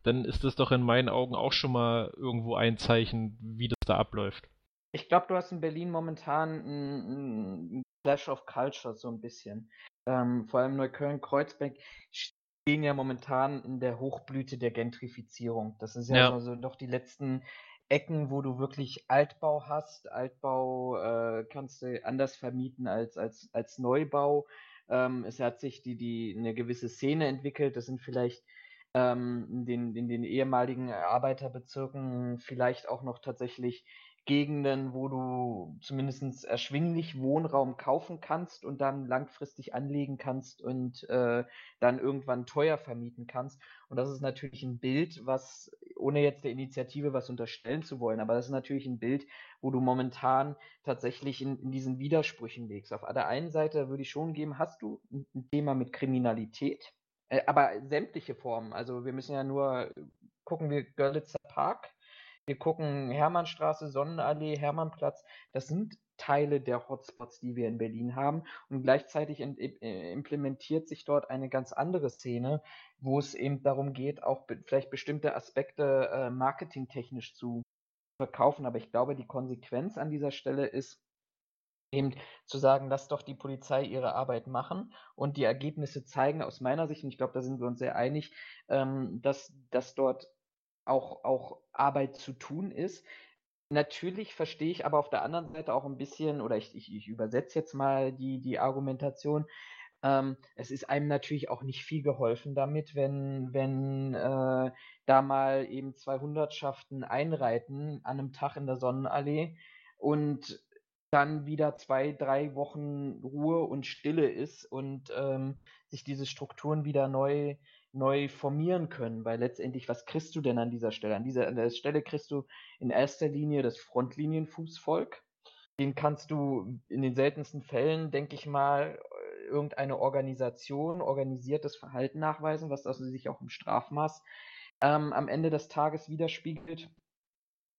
dann ist das doch in meinen Augen auch schon mal irgendwo ein Zeichen, wie das da abläuft. Ich glaube, du hast in Berlin momentan einen Clash of Culture so ein bisschen. Ähm, vor allem Neukölln-Kreuzberg stehen ja momentan in der Hochblüte der Gentrifizierung. Das ist ja, ja. so noch die letzten Ecken, wo du wirklich Altbau hast. Altbau äh, kannst du anders vermieten als, als, als Neubau. Ähm, es hat sich die, die, eine gewisse Szene entwickelt. Das sind vielleicht ähm, in, den, in den ehemaligen Arbeiterbezirken vielleicht auch noch tatsächlich Gegenden, wo du zumindest erschwinglich Wohnraum kaufen kannst und dann langfristig anlegen kannst und äh, dann irgendwann teuer vermieten kannst. Und das ist natürlich ein Bild, was, ohne jetzt der Initiative was unterstellen zu wollen, aber das ist natürlich ein Bild, wo du momentan tatsächlich in, in diesen Widersprüchen legst. Auf der einen Seite würde ich schon geben, hast du ein Thema mit Kriminalität, äh, aber sämtliche Formen. Also wir müssen ja nur gucken, wir Görlitzer Park wir gucken Hermannstraße, Sonnenallee, Hermannplatz. Das sind Teile der Hotspots, die wir in Berlin haben. Und gleichzeitig äh, implementiert sich dort eine ganz andere Szene, wo es eben darum geht, auch vielleicht bestimmte Aspekte äh, marketingtechnisch zu verkaufen. Aber ich glaube, die Konsequenz an dieser Stelle ist, eben zu sagen, lass doch die Polizei ihre Arbeit machen und die Ergebnisse zeigen aus meiner Sicht, und ich glaube, da sind wir uns sehr einig, ähm, dass, dass dort auch, auch Arbeit zu tun ist. Natürlich verstehe ich aber auf der anderen Seite auch ein bisschen, oder ich, ich, ich übersetze jetzt mal die, die Argumentation, ähm, es ist einem natürlich auch nicht viel geholfen damit, wenn, wenn äh, da mal eben zwei Hundertschaften einreiten an einem Tag in der Sonnenallee und dann wieder zwei, drei Wochen Ruhe und Stille ist und ähm, sich diese Strukturen wieder neu neu formieren können, weil letztendlich, was kriegst du denn an dieser Stelle? An dieser an der Stelle kriegst du in erster Linie das Frontlinienfußvolk. Den kannst du in den seltensten Fällen, denke ich mal, irgendeine Organisation, organisiertes Verhalten nachweisen, was also sich auch im Strafmaß ähm, am Ende des Tages widerspiegelt.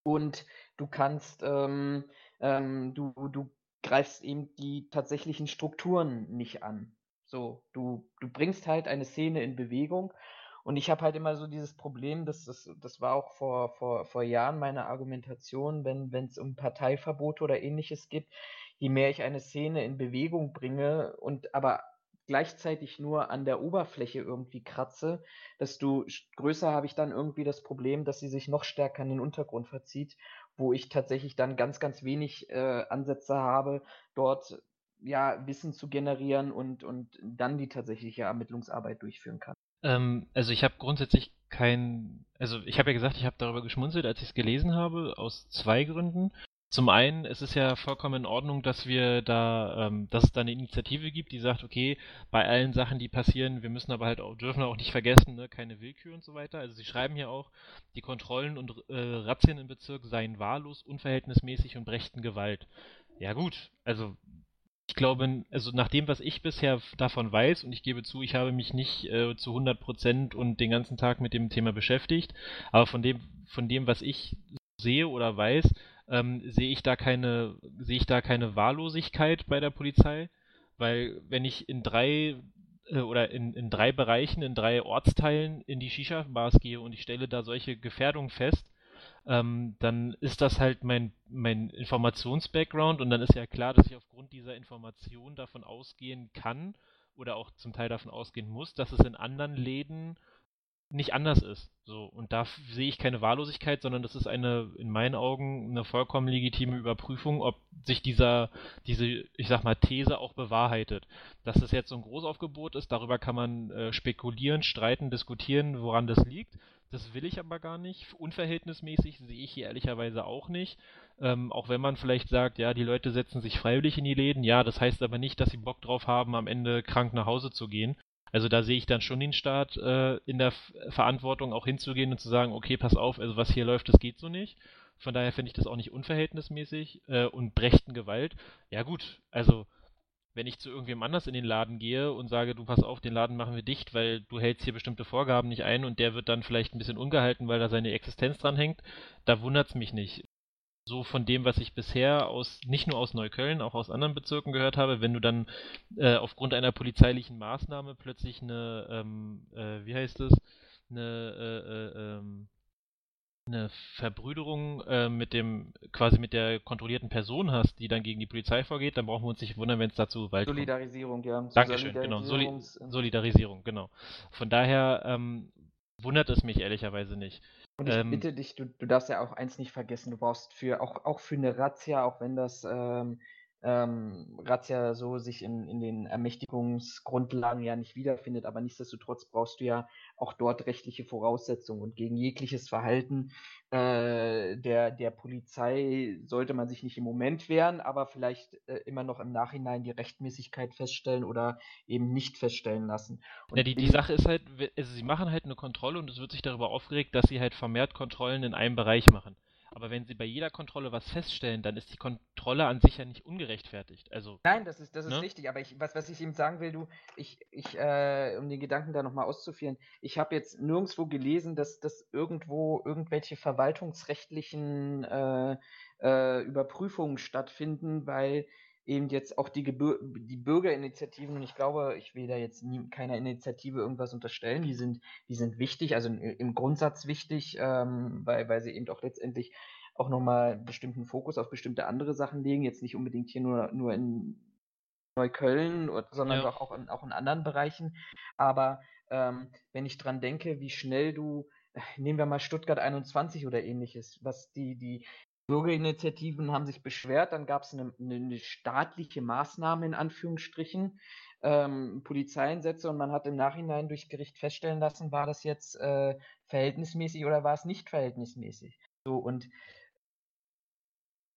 Und du kannst, ähm, ähm, du, du greifst eben die tatsächlichen Strukturen nicht an. So, du, du bringst halt eine Szene in Bewegung. Und ich habe halt immer so dieses Problem, dass das, das war auch vor, vor, vor Jahren meine Argumentation, wenn es um Parteiverbote oder ähnliches gibt, je mehr ich eine Szene in Bewegung bringe und aber gleichzeitig nur an der Oberfläche irgendwie kratze, desto größer habe ich dann irgendwie das Problem, dass sie sich noch stärker in den Untergrund verzieht, wo ich tatsächlich dann ganz, ganz wenig äh, Ansätze habe, dort ja, Wissen zu generieren und, und dann die tatsächliche Ermittlungsarbeit durchführen kann. Ähm, also ich habe grundsätzlich kein, also ich habe ja gesagt, ich habe darüber geschmunzelt, als ich es gelesen habe, aus zwei Gründen. Zum einen, es ist ja vollkommen in Ordnung, dass wir da, ähm, dass es da eine Initiative gibt, die sagt, okay, bei allen Sachen, die passieren, wir müssen aber halt auch, dürfen auch nicht vergessen, ne, keine Willkür und so weiter. Also sie schreiben hier auch, die Kontrollen und äh, Razzien im Bezirk seien wahllos, unverhältnismäßig und brächten Gewalt. Ja gut, also ich glaube, also nach dem, was ich bisher davon weiß, und ich gebe zu, ich habe mich nicht äh, zu 100 Prozent und den ganzen Tag mit dem Thema beschäftigt, aber von dem, von dem, was ich sehe oder weiß, ähm, sehe ich da keine, ich da keine Wahllosigkeit bei der Polizei, weil wenn ich in drei äh, oder in, in drei Bereichen, in drei Ortsteilen in die Shisha-Bars gehe und ich stelle da solche Gefährdungen fest, ähm, dann ist das halt mein, mein Informations-Background und dann ist ja klar, dass ich aufgrund dieser Information davon ausgehen kann oder auch zum Teil davon ausgehen muss, dass es in anderen Läden nicht anders ist. So, und da sehe ich keine Wahllosigkeit, sondern das ist eine, in meinen Augen, eine vollkommen legitime Überprüfung, ob sich dieser, diese, ich sag mal, These auch bewahrheitet. Dass das jetzt so ein Großaufgebot ist, darüber kann man äh, spekulieren, streiten, diskutieren, woran das liegt. Das will ich aber gar nicht. Unverhältnismäßig sehe ich hier ehrlicherweise auch nicht. Ähm, auch wenn man vielleicht sagt, ja, die Leute setzen sich freiwillig in die Läden. Ja, das heißt aber nicht, dass sie Bock drauf haben, am Ende krank nach Hause zu gehen. Also da sehe ich dann schon den Staat äh, in der Verantwortung auch hinzugehen und zu sagen, okay, pass auf, also was hier läuft, das geht so nicht. Von daher finde ich das auch nicht unverhältnismäßig äh, und brächten Gewalt. Ja gut, also wenn ich zu irgendwem anders in den Laden gehe und sage, du pass auf, den Laden machen wir dicht, weil du hältst hier bestimmte Vorgaben nicht ein und der wird dann vielleicht ein bisschen ungehalten, weil da seine Existenz dran hängt, da wundert es mich nicht. So von dem, was ich bisher aus, nicht nur aus Neukölln, auch aus anderen Bezirken gehört habe, wenn du dann äh, aufgrund einer polizeilichen Maßnahme plötzlich eine, ähm, äh, wie heißt es, eine, äh, äh ähm, eine Verbrüderung äh, mit dem, quasi mit der kontrollierten Person hast, die dann gegen die Polizei vorgeht, dann brauchen wir uns nicht wundern, wenn es dazu Gewalt Solidarisierung, kommt. ja. Dankeschön, genau. Soli Solidarisierung, genau. Von daher ähm, wundert es mich ehrlicherweise nicht. Und ich ähm, bitte dich, du, du darfst ja auch eins nicht vergessen, du brauchst für, auch, auch für eine Razzia, auch wenn das ähm, ähm, Razzia so sich in, in den Ermächtigungsgrundlagen ja nicht wiederfindet, aber nichtsdestotrotz brauchst du ja auch dort rechtliche Voraussetzungen und gegen jegliches Verhalten äh, der, der Polizei sollte man sich nicht im Moment wehren, aber vielleicht äh, immer noch im Nachhinein die Rechtmäßigkeit feststellen oder eben nicht feststellen lassen. Und ja, die, die Sache ist halt, also sie machen halt eine Kontrolle und es wird sich darüber aufgeregt, dass sie halt vermehrt Kontrollen in einem Bereich machen. Aber wenn Sie bei jeder Kontrolle was feststellen, dann ist die Kontrolle an sich ja nicht ungerechtfertigt. Also, Nein, das ist, das ist ne? richtig. Aber ich, was, was ich eben sagen will, du, ich, ich äh, um den Gedanken da nochmal auszuführen, ich habe jetzt nirgendwo gelesen, dass, dass irgendwo irgendwelche verwaltungsrechtlichen äh, äh, Überprüfungen stattfinden, weil eben jetzt auch die, Gebür die Bürgerinitiativen, und ich glaube, ich will da jetzt nie, keiner Initiative irgendwas unterstellen, die sind, die sind wichtig, also im Grundsatz wichtig, ähm, weil, weil sie eben auch letztendlich auch nochmal bestimmten Fokus auf bestimmte andere Sachen legen, jetzt nicht unbedingt hier nur, nur in Neukölln, sondern ja. auch, in, auch in anderen Bereichen. Aber ähm, wenn ich dran denke, wie schnell du, nehmen wir mal Stuttgart 21 oder ähnliches, was die, die, Bürgerinitiativen haben sich beschwert, dann gab es eine, eine, staatliche Maßnahme in Anführungsstrichen, ähm, Polizeieinsätze und man hat im Nachhinein durch Gericht feststellen lassen, war das jetzt äh, verhältnismäßig oder war es nicht verhältnismäßig. So und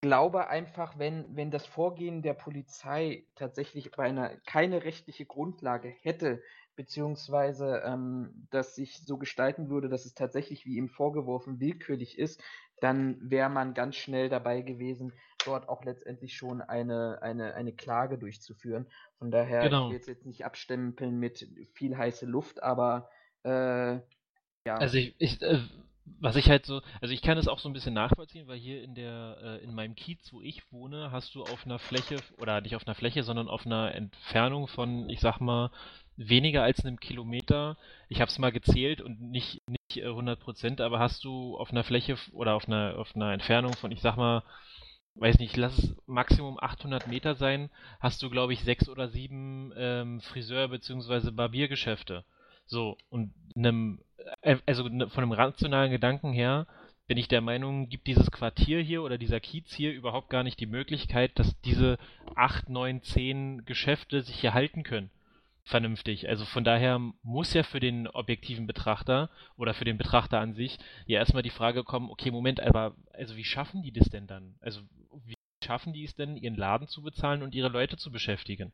glaube einfach, wenn, wenn das Vorgehen der Polizei tatsächlich bei einer keine rechtliche Grundlage hätte, beziehungsweise ähm, das sich so gestalten würde, dass es tatsächlich wie ihm vorgeworfen willkürlich ist, dann wäre man ganz schnell dabei gewesen, dort auch letztendlich schon eine, eine, eine Klage durchzuführen. Von daher, genau. ich will jetzt, jetzt nicht abstempeln mit viel heiße Luft, aber äh, ja. Also ich, ich äh, was ich halt so, also ich kann es auch so ein bisschen nachvollziehen, weil hier in der, äh, in meinem Kiez, wo ich wohne, hast du auf einer Fläche, oder nicht auf einer Fläche, sondern auf einer Entfernung von, ich sag mal, weniger als einem Kilometer. Ich habe es mal gezählt und nicht, nicht 100% äh, aber hast du auf einer Fläche oder auf einer, auf einer Entfernung von, ich sag mal, weiß nicht, lass es Maximum 800 Meter sein, hast du, glaube ich, sechs oder sieben ähm, Friseur- bzw. Barbiergeschäfte. So, und einem, äh, also ne, von einem rationalen Gedanken her bin ich der Meinung, gibt dieses Quartier hier oder dieser Kiez hier überhaupt gar nicht die Möglichkeit, dass diese 8, 9, 10 Geschäfte sich hier halten können vernünftig. Also von daher muss ja für den objektiven Betrachter oder für den Betrachter an sich ja erstmal die Frage kommen, okay, Moment, aber also wie schaffen die das denn dann? Also wie schaffen die es denn, ihren Laden zu bezahlen und ihre Leute zu beschäftigen?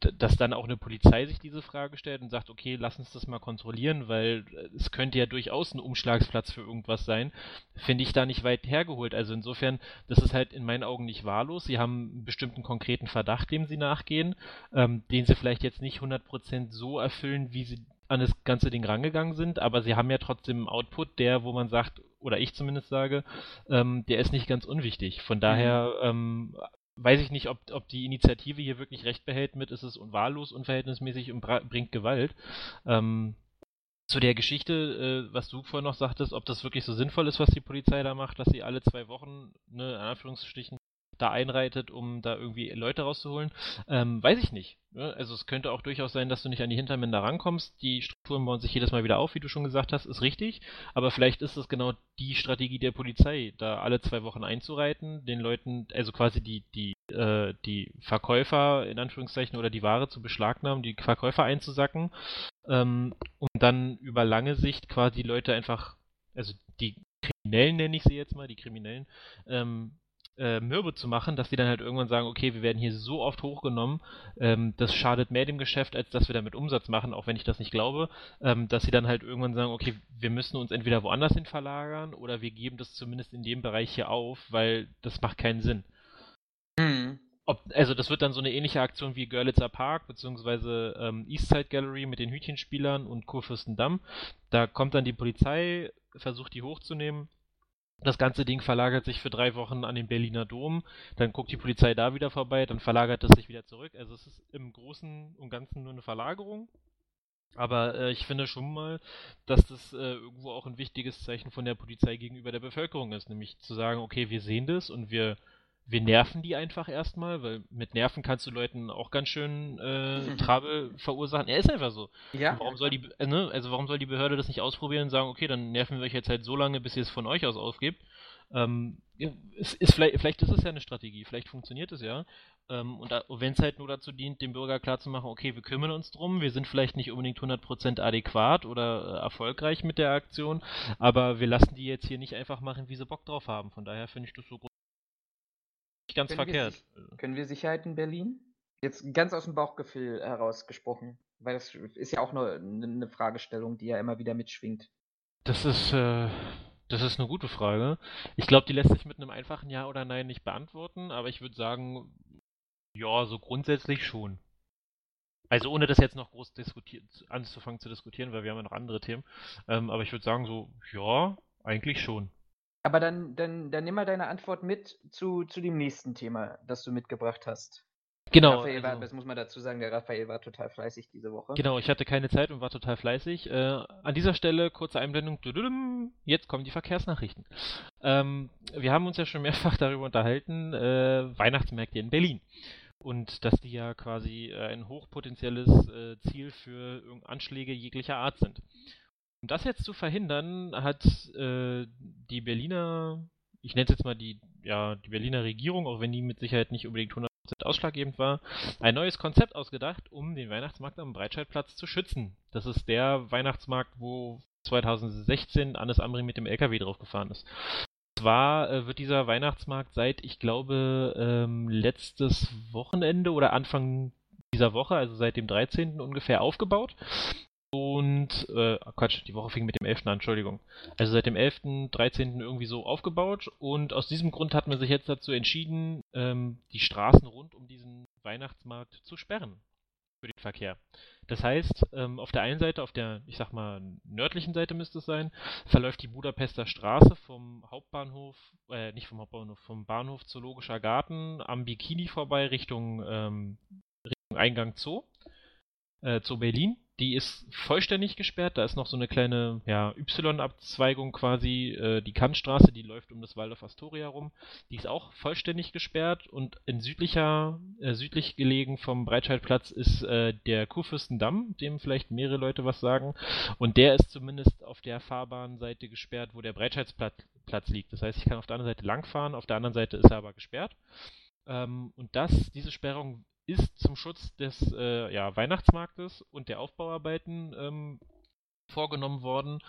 Dass dann auch eine Polizei sich diese Frage stellt und sagt, okay, lass uns das mal kontrollieren, weil es könnte ja durchaus ein Umschlagsplatz für irgendwas sein, finde ich da nicht weit hergeholt. Also insofern, das ist halt in meinen Augen nicht wahllos. Sie haben einen bestimmten konkreten Verdacht, dem sie nachgehen, ähm, den sie vielleicht jetzt nicht 100% so erfüllen, wie sie an das ganze Ding rangegangen sind, aber sie haben ja trotzdem einen Output, der, wo man sagt, oder ich zumindest sage, ähm, der ist nicht ganz unwichtig. Von daher mhm. ähm, weiß ich nicht, ob, ob die Initiative hier wirklich recht behält mit, ist es wahllos, unverhältnismäßig und bringt Gewalt. Ähm, zu der Geschichte, äh, was du vorhin noch sagtest, ob das wirklich so sinnvoll ist, was die Polizei da macht, dass sie alle zwei Wochen, ne, in Anführungsstrichen, da einreitet, um da irgendwie Leute rauszuholen, ähm, weiß ich nicht. Ne? Also es könnte auch durchaus sein, dass du nicht an die Hintermänner rankommst. Die Strukturen bauen sich jedes Mal wieder auf, wie du schon gesagt hast, ist richtig. Aber vielleicht ist es genau die Strategie der Polizei, da alle zwei Wochen einzureiten, den Leuten, also quasi die, die, äh, die Verkäufer in Anführungszeichen oder die Ware zu beschlagnahmen, die Verkäufer einzusacken, ähm, um dann über lange Sicht quasi Leute einfach, also die Kriminellen nenne ich sie jetzt mal, die Kriminellen, ähm, äh, mürbe zu machen, dass die dann halt irgendwann sagen, okay, wir werden hier so oft hochgenommen, ähm, das schadet mehr dem Geschäft, als dass wir damit Umsatz machen, auch wenn ich das nicht glaube, ähm, dass sie dann halt irgendwann sagen, okay, wir müssen uns entweder woanders hin verlagern oder wir geben das zumindest in dem Bereich hier auf, weil das macht keinen Sinn. Mhm. Ob, also das wird dann so eine ähnliche Aktion wie Görlitzer Park beziehungsweise ähm, Eastside Gallery mit den Hütchenspielern und Kurfürstendamm. Da kommt dann die Polizei, versucht die hochzunehmen Das ganze Ding verlagert sich für drei Wochen an den Berliner Dom, dann guckt die Polizei da wieder vorbei, dann verlagert es sich wieder zurück. Also es ist im Großen und Ganzen nur eine Verlagerung. Aber äh, ich finde schon mal, dass das äh, irgendwo auch ein wichtiges Zeichen von der Polizei gegenüber der Bevölkerung ist, nämlich zu sagen, okay, wir sehen das und wir wir nerven die einfach erstmal, weil mit Nerven kannst du Leuten auch ganz schön äh, Trouble verursachen. Er ist einfach so. Ja. warum soll die, äh, ne? Also warum soll die Behörde das nicht ausprobieren und sagen, okay, dann nerven wir euch jetzt halt so lange, bis ihr es von euch aus aufgebt. Ähm, ist, ist vielleicht, vielleicht ist es ja eine Strategie, vielleicht funktioniert es ja. Ähm, und wenn es halt nur dazu dient, dem Bürger klarzumachen, okay, wir kümmern uns drum, wir sind vielleicht nicht unbedingt 100% adäquat oder äh, erfolgreich mit der Aktion, aber wir lassen die jetzt hier nicht einfach machen, wie sie Bock drauf haben. Von daher finde ich das so ganz können verkehrt. Wir, können wir Sicherheit in Berlin? Jetzt ganz aus dem Bauchgefühl herausgesprochen, weil das ist ja auch nur eine Fragestellung, die ja immer wieder mitschwingt. Das ist, äh, das ist eine gute Frage. Ich glaube, die lässt sich mit einem einfachen Ja oder Nein nicht beantworten, aber ich würde sagen, ja, so grundsätzlich schon. Also ohne das jetzt noch groß anzufangen zu diskutieren, weil wir haben ja noch andere Themen. Ähm, aber ich würde sagen so, ja, eigentlich schon. Aber dann, dann, dann nimm mal deine Antwort mit zu, zu dem nächsten Thema, das du mitgebracht hast. Genau. Raphael war, also, das muss man dazu sagen, der Raphael war total fleißig diese Woche. Genau, ich hatte keine Zeit und war total fleißig. Äh, an dieser Stelle kurze Einblendung. Jetzt kommen die Verkehrsnachrichten. Ähm, wir haben uns ja schon mehrfach darüber unterhalten, äh, Weihnachtsmärkte in Berlin. Und dass die ja quasi äh, ein hochpotenzielles äh, Ziel für Anschläge jeglicher Art sind. Um das jetzt zu verhindern, hat äh, die Berliner, ich nenne es jetzt mal die, ja, die Berliner Regierung, auch wenn die mit Sicherheit nicht unbedingt 100% ausschlaggebend war, ein neues Konzept ausgedacht, um den Weihnachtsmarkt am Breitscheidplatz zu schützen. Das ist der Weihnachtsmarkt, wo 2016 Annes Amri mit dem LKW draufgefahren ist. Zwar äh, wird dieser Weihnachtsmarkt seit, ich glaube, ähm, letztes Wochenende oder Anfang dieser Woche, also seit dem 13. ungefähr aufgebaut. Und, äh, Quatsch, die Woche fing mit dem 11. an, Entschuldigung. Also seit dem 11., 13. irgendwie so aufgebaut und aus diesem Grund hat man sich jetzt dazu entschieden, ähm, die Straßen rund um diesen Weihnachtsmarkt zu sperren für den Verkehr. Das heißt, ähm, auf der einen Seite, auf der, ich sag mal, nördlichen Seite müsste es sein, verläuft die Budapester Straße vom Hauptbahnhof, äh, nicht vom Hauptbahnhof, vom Bahnhof Zoologischer Garten am Bikini vorbei Richtung, ähm, Richtung Eingang Zoo, äh, Zoo Berlin die ist vollständig gesperrt. Da ist noch so eine kleine ja, Y-Abzweigung quasi, äh, die Kantstraße, die läuft um das Waldorf Astoria rum. Die ist auch vollständig gesperrt und in südlicher, äh, südlich gelegen vom Breitscheidplatz ist äh, der Kurfürstendamm, dem vielleicht mehrere Leute was sagen. Und der ist zumindest auf der Fahrbahnseite gesperrt, wo der Breitscheidplatz liegt. Das heißt, ich kann auf der anderen Seite langfahren, auf der anderen Seite ist er aber gesperrt. Ähm, und das, diese Sperrung ist zum Schutz des äh, ja, Weihnachtsmarktes und der Aufbauarbeiten ähm, vorgenommen worden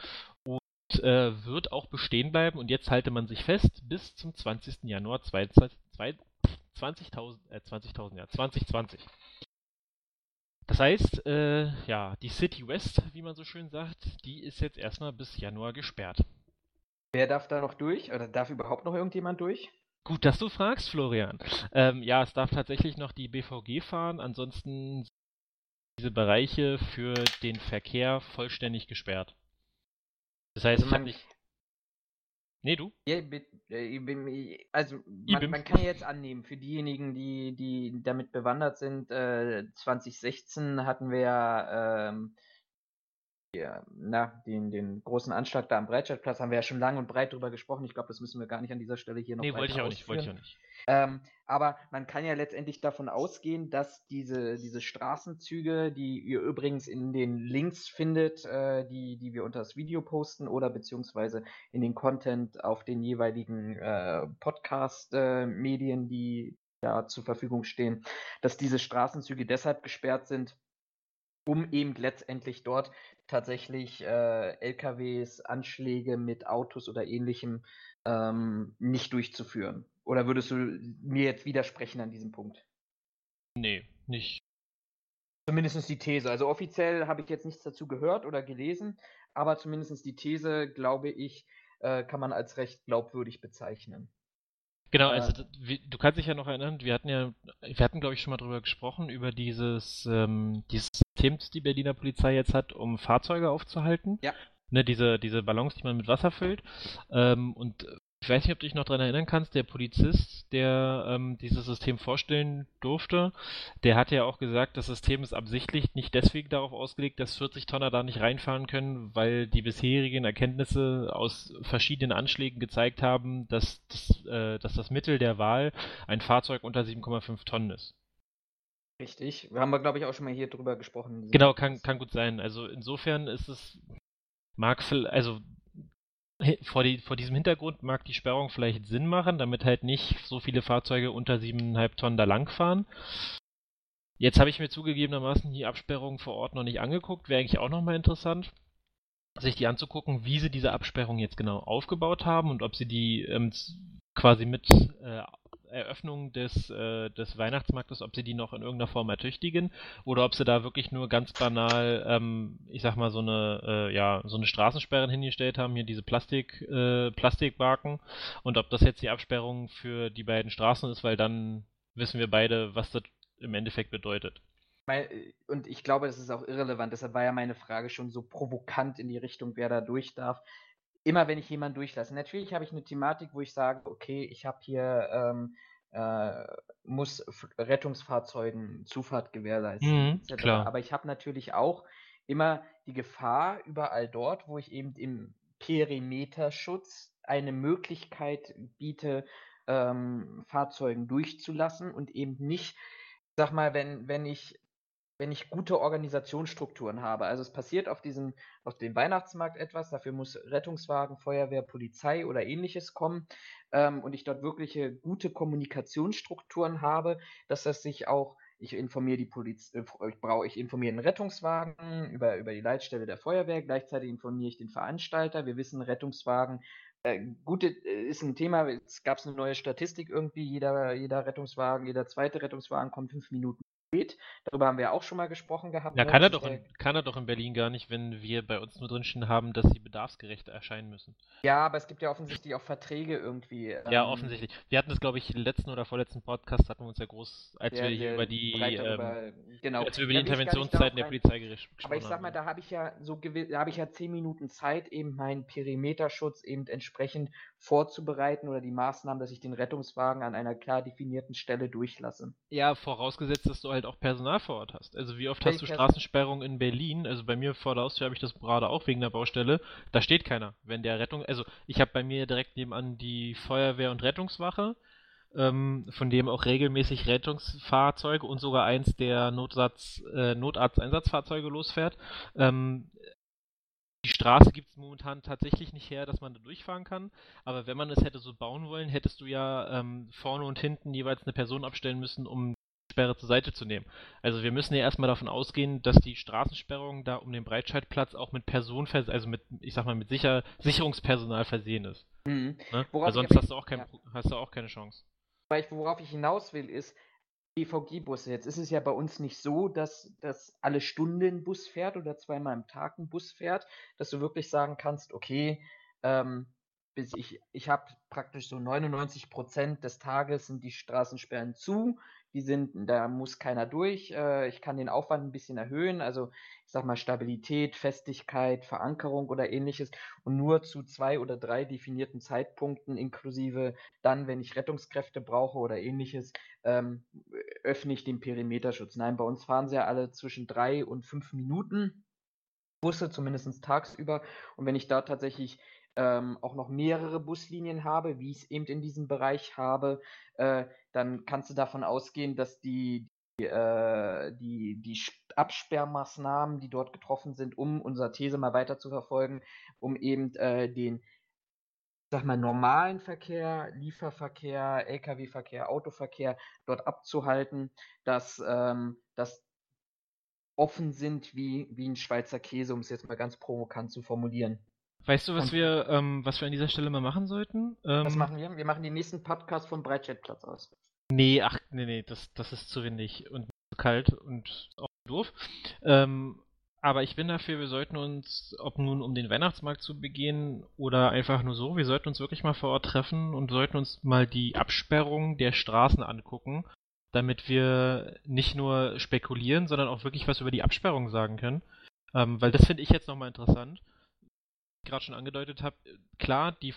und äh, wird auch bestehen bleiben. Und jetzt halte man sich fest, bis zum 20. Januar 20, 20.000, äh, 20.000, ja, 2020. Das heißt, äh, ja, die City West, wie man so schön sagt, die ist jetzt erstmal bis Januar gesperrt. Wer darf da noch durch? Oder darf überhaupt noch irgendjemand durch? Gut, dass du fragst, Florian. Ähm, ja, es darf tatsächlich noch die BVG fahren, ansonsten sind diese Bereiche für den Verkehr vollständig gesperrt. Das heißt, also man, ich Nee, du? Äh, also man, man, kann ja jetzt annehmen, für diejenigen, die, die damit bewandert sind, äh, 2016 hatten wir ja ähm, ja, na, den, den großen Anschlag da am Breitscheidplatz haben wir ja schon lang und breit drüber gesprochen. Ich glaube, das müssen wir gar nicht an dieser Stelle hier noch Nee, wollte ich auch nicht, wollte ich auch nicht. Ähm, aber man kann ja letztendlich davon ausgehen, dass diese, diese Straßenzüge, die ihr übrigens in den Links findet, äh, die, die wir unter das Video posten oder beziehungsweise in den Content auf den jeweiligen äh, Podcast-Medien, äh, die ja zur Verfügung stehen, dass diese Straßenzüge deshalb gesperrt sind, um eben letztendlich dort tatsächlich äh, LKWs, Anschläge mit Autos oder ähnlichem ähm, nicht durchzuführen. Oder würdest du mir jetzt widersprechen an diesem Punkt? Nee, nicht. Zumindest die These. Also offiziell habe ich jetzt nichts dazu gehört oder gelesen, aber zumindest die These, glaube ich, äh, kann man als recht glaubwürdig bezeichnen. Genau, also du kannst dich ja noch erinnern, wir hatten ja, wir hatten glaube ich schon mal drüber gesprochen, über dieses, ähm, dieses System, das die Berliner Polizei jetzt hat, um Fahrzeuge aufzuhalten. Ja. Ne, diese, diese Ballons, die man mit Wasser füllt. Ähm, und ich weiß nicht, ob du dich noch daran erinnern kannst, der Polizist, der ähm, dieses System vorstellen durfte, der hat ja auch gesagt, das System ist absichtlich nicht deswegen darauf ausgelegt, dass 40 Tonner da nicht reinfahren können, weil die bisherigen Erkenntnisse aus verschiedenen Anschlägen gezeigt haben, dass das, äh, dass das Mittel der Wahl ein Fahrzeug unter 7,5 Tonnen ist. Richtig. Wir haben, glaube ich, auch schon mal hier drüber gesprochen. Genau, kann, kann gut sein. Also insofern ist es, mag, also vor, die, vor diesem Hintergrund mag die Sperrung vielleicht Sinn machen, damit halt nicht so viele Fahrzeuge unter 7,5 Tonnen da langfahren. Jetzt habe ich mir zugegebenermaßen die Absperrung vor Ort noch nicht angeguckt. Wäre eigentlich auch nochmal interessant, sich die anzugucken, wie sie diese Absperrung jetzt genau aufgebaut haben und ob sie die ähm, quasi mit äh, Eröffnung des, äh, des Weihnachtsmarktes, ob sie die noch in irgendeiner Form ertüchtigen oder ob sie da wirklich nur ganz banal, ähm, ich sag mal, so eine, äh, ja, so eine Straßensperren hingestellt haben, hier diese Plastik, äh, Plastikbarken und ob das jetzt die Absperrung für die beiden Straßen ist, weil dann wissen wir beide, was das im Endeffekt bedeutet. Und ich glaube, das ist auch irrelevant. Deshalb war ja meine Frage schon so provokant in die Richtung, wer da durch darf immer wenn ich jemanden durchlasse. Natürlich habe ich eine Thematik, wo ich sage, okay, ich habe hier ähm, äh, muss Rettungsfahrzeugen Zufahrt gewährleisten. Mhm, klar. Aber ich habe natürlich auch immer die Gefahr überall dort, wo ich eben im Perimeterschutz eine Möglichkeit biete, ähm, Fahrzeugen durchzulassen und eben nicht, sag mal, wenn, wenn ich wenn ich gute Organisationsstrukturen habe. Also es passiert auf diesem, auf dem Weihnachtsmarkt etwas, dafür muss Rettungswagen, Feuerwehr, Polizei oder ähnliches kommen ähm, und ich dort wirkliche gute Kommunikationsstrukturen habe, dass das sich auch ich informiere die Polizei, äh, ich brauche, ich informiere den Rettungswagen über, über die Leitstelle der Feuerwehr, gleichzeitig informiere ich den Veranstalter. Wir wissen, Rettungswagen, äh, gute, äh, ist ein Thema, es gab eine neue Statistik irgendwie, jeder, jeder Rettungswagen, jeder zweite Rettungswagen kommt fünf Minuten spät. Darüber haben wir auch schon mal gesprochen gehabt. Ja, kann er, doch in, kann er doch in Berlin gar nicht, wenn wir bei uns nur drinstehen haben, dass sie bedarfsgerecht erscheinen müssen. Ja, aber es gibt ja offensichtlich auch Verträge irgendwie. Ja, ähm, offensichtlich. Wir hatten das, glaube ich, im letzten oder vorletzten Podcast hatten wir uns ja groß, als ja, wir hier über die, ähm, genau. als wir über die Interventionszeiten der Polizei gesprochen haben. Aber ich sag mal, da habe ich ja so da habe ich ja zehn Minuten Zeit, eben meinen Perimeterschutz eben entsprechend vorzubereiten oder die Maßnahmen, dass ich den Rettungswagen an einer klar definierten Stelle durchlasse. Ja, vorausgesetzt, dass du halt auch Personal vor Ort hast. Also wie oft hast du Straßensperrungen in Berlin? Also bei mir vor der Haustür habe ich das gerade auch wegen der Baustelle. Da steht keiner. Wenn der Rettung, also ich habe bei mir direkt nebenan die Feuerwehr und Rettungswache. Ähm, von dem auch regelmäßig Rettungsfahrzeuge und sogar eins der Notsatz, äh, Notarzteinsatzfahrzeuge losfährt. Ähm, die Straße gibt es momentan tatsächlich nicht her, dass man da durchfahren kann. Aber wenn man es hätte so bauen wollen, hättest du ja ähm, vorne und hinten jeweils eine Person abstellen müssen, um Sperre zur Seite zu nehmen. Also wir müssen ja erstmal davon ausgehen, dass die Straßensperrung da um den Breitscheidplatz auch mit Personen, also mit, ich sag mal, mit Sicher Sicherungspersonal versehen ist. Mhm. Ne? Weil sonst hast du, auch kein, ja. hast du auch keine Chance. Weil ich, worauf ich hinaus will, ist, BVG-Busse. Jetzt ist es ja bei uns nicht so, dass, dass alle Stunde ein Bus fährt oder zweimal am Tag ein Bus fährt, dass du wirklich sagen kannst, okay, ähm, bis ich, ich habe praktisch so 99 Prozent des Tages sind die Straßensperren zu, die sind, da muss keiner durch. Äh, ich kann den Aufwand ein bisschen erhöhen, also ich sag mal Stabilität, Festigkeit, Verankerung oder ähnliches und nur zu zwei oder drei definierten Zeitpunkten inklusive dann, wenn ich Rettungskräfte brauche oder ähnliches, ähm, öffne ich den Perimeterschutz. Nein, bei uns fahren sie ja alle zwischen drei und fünf Minuten. Busse, zumindest tagsüber. Und wenn ich da tatsächlich ähm, auch noch mehrere Buslinien habe, wie ich es eben in diesem Bereich habe, äh, dann kannst du davon ausgehen, dass die, die, äh, die, die Absperrmaßnahmen, die dort getroffen sind, um unsere These mal weiter zu verfolgen, um eben äh, den sag mal, normalen Verkehr, Lieferverkehr, Lkw-Verkehr, Autoverkehr dort abzuhalten, dass, ähm, dass offen sind wie, wie ein Schweizer Käse, um es jetzt mal ganz provokant zu formulieren. Weißt du, was Und, wir, ähm, was wir an dieser Stelle mal machen sollten? Ähm, was machen wir? Wir machen den nächsten Podcast vom Breitscheidplatz aus. Nee, ach, nee, nee, das, das ist zu windig und zu kalt und auch doof. Ähm, aber ich bin dafür, wir sollten uns, ob nun um den Weihnachtsmarkt zu begehen oder einfach nur so, wir sollten uns wirklich mal vor Ort treffen und sollten uns mal die Absperrung der Straßen angucken, damit wir nicht nur spekulieren, sondern auch wirklich was über die Absperrung sagen können. Ähm, weil das finde ich jetzt nochmal interessant gerade schon angedeutet habe, klar, die,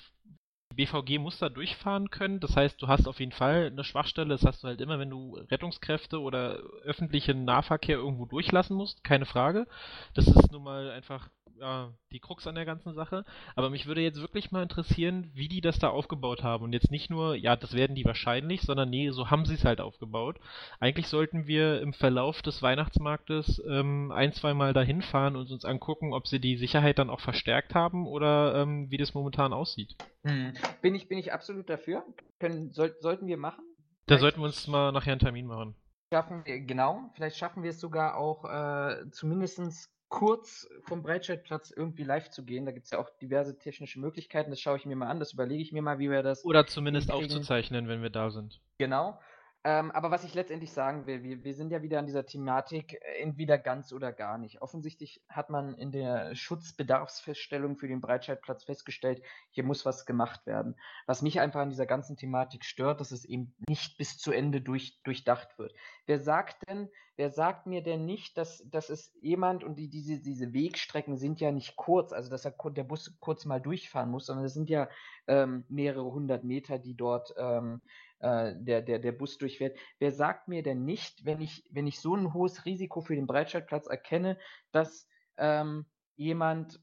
BVG muss da durchfahren können. Das heißt, du hast auf jeden Fall eine Schwachstelle. Das hast du halt immer, wenn du Rettungskräfte oder öffentlichen Nahverkehr irgendwo durchlassen musst. Keine Frage. Das ist nun mal einfach ja, die Krux an der ganzen Sache. Aber mich würde jetzt wirklich mal interessieren, wie die das da aufgebaut haben. Und jetzt nicht nur, ja, das werden die wahrscheinlich, sondern nee, so haben sie es halt aufgebaut. Eigentlich sollten wir im Verlauf des Weihnachtsmarktes ähm, ein, zwei Mal dahin fahren und uns angucken, ob sie die Sicherheit dann auch verstärkt haben oder ähm, wie das momentan aussieht. Hm. Bin, ich, bin ich absolut dafür. Können, soll, sollten wir machen? Da sollten wir uns mal nachher einen Termin machen. Schaffen wir, genau, vielleicht schaffen wir es sogar auch äh, zumindest kurz vom Breitscheidplatz irgendwie live zu gehen. Da gibt es ja auch diverse technische Möglichkeiten. Das schaue ich mir mal an, das überlege ich mir mal, wie wir das. Oder zumindest aufzuzeichnen, wenn wir da sind. Genau. Ähm, aber was ich letztendlich sagen will, wir, wir sind ja wieder an dieser Thematik, äh, entweder ganz oder gar nicht. Offensichtlich hat man in der Schutzbedarfsfeststellung für den Breitscheidplatz festgestellt, hier muss was gemacht werden. Was mich einfach an dieser ganzen Thematik stört, dass es eben nicht bis zu Ende durch, durchdacht wird. Wer sagt denn, wer sagt mir denn nicht, dass, dass es jemand und die, diese, diese Wegstrecken sind ja nicht kurz, also dass er, der Bus kurz mal durchfahren muss, sondern es sind ja ähm, mehrere hundert Meter, die dort ähm, äh, der, der, der Bus durchfährt. Wer sagt mir denn nicht, wenn ich, wenn ich so ein hohes Risiko für den Breitscheidplatz erkenne, dass ähm, jemand,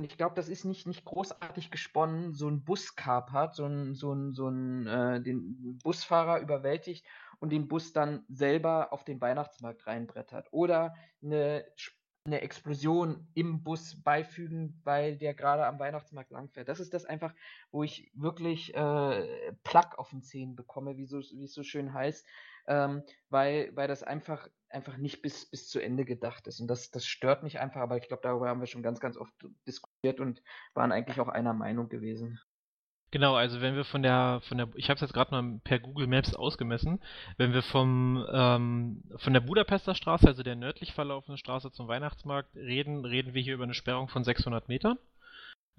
ich glaube, das ist nicht, nicht großartig gesponnen, so ein Bus kapert, so ein, so ein, so ein äh, den Busfahrer überwältigt und den Bus dann selber auf den Weihnachtsmarkt reinbrettert. Oder eine eine Explosion im Bus beifügen, weil der gerade am Weihnachtsmarkt langfährt. Das ist das einfach, wo ich wirklich äh, Plack auf den Zehen bekomme, wie, so, wie es so schön heißt, ähm, weil, weil das einfach, einfach nicht bis, bis zu Ende gedacht ist. Und das, das stört mich einfach, aber ich glaube, darüber haben wir schon ganz, ganz oft diskutiert und waren eigentlich auch einer Meinung gewesen. Genau, also wenn wir von der, von der, ich habe es jetzt gerade mal per Google Maps ausgemessen, wenn wir vom, ähm, von der Budapester Straße, also der nördlich verlaufenden Straße zum Weihnachtsmarkt reden, reden wir hier über eine Sperrung von 600 Metern.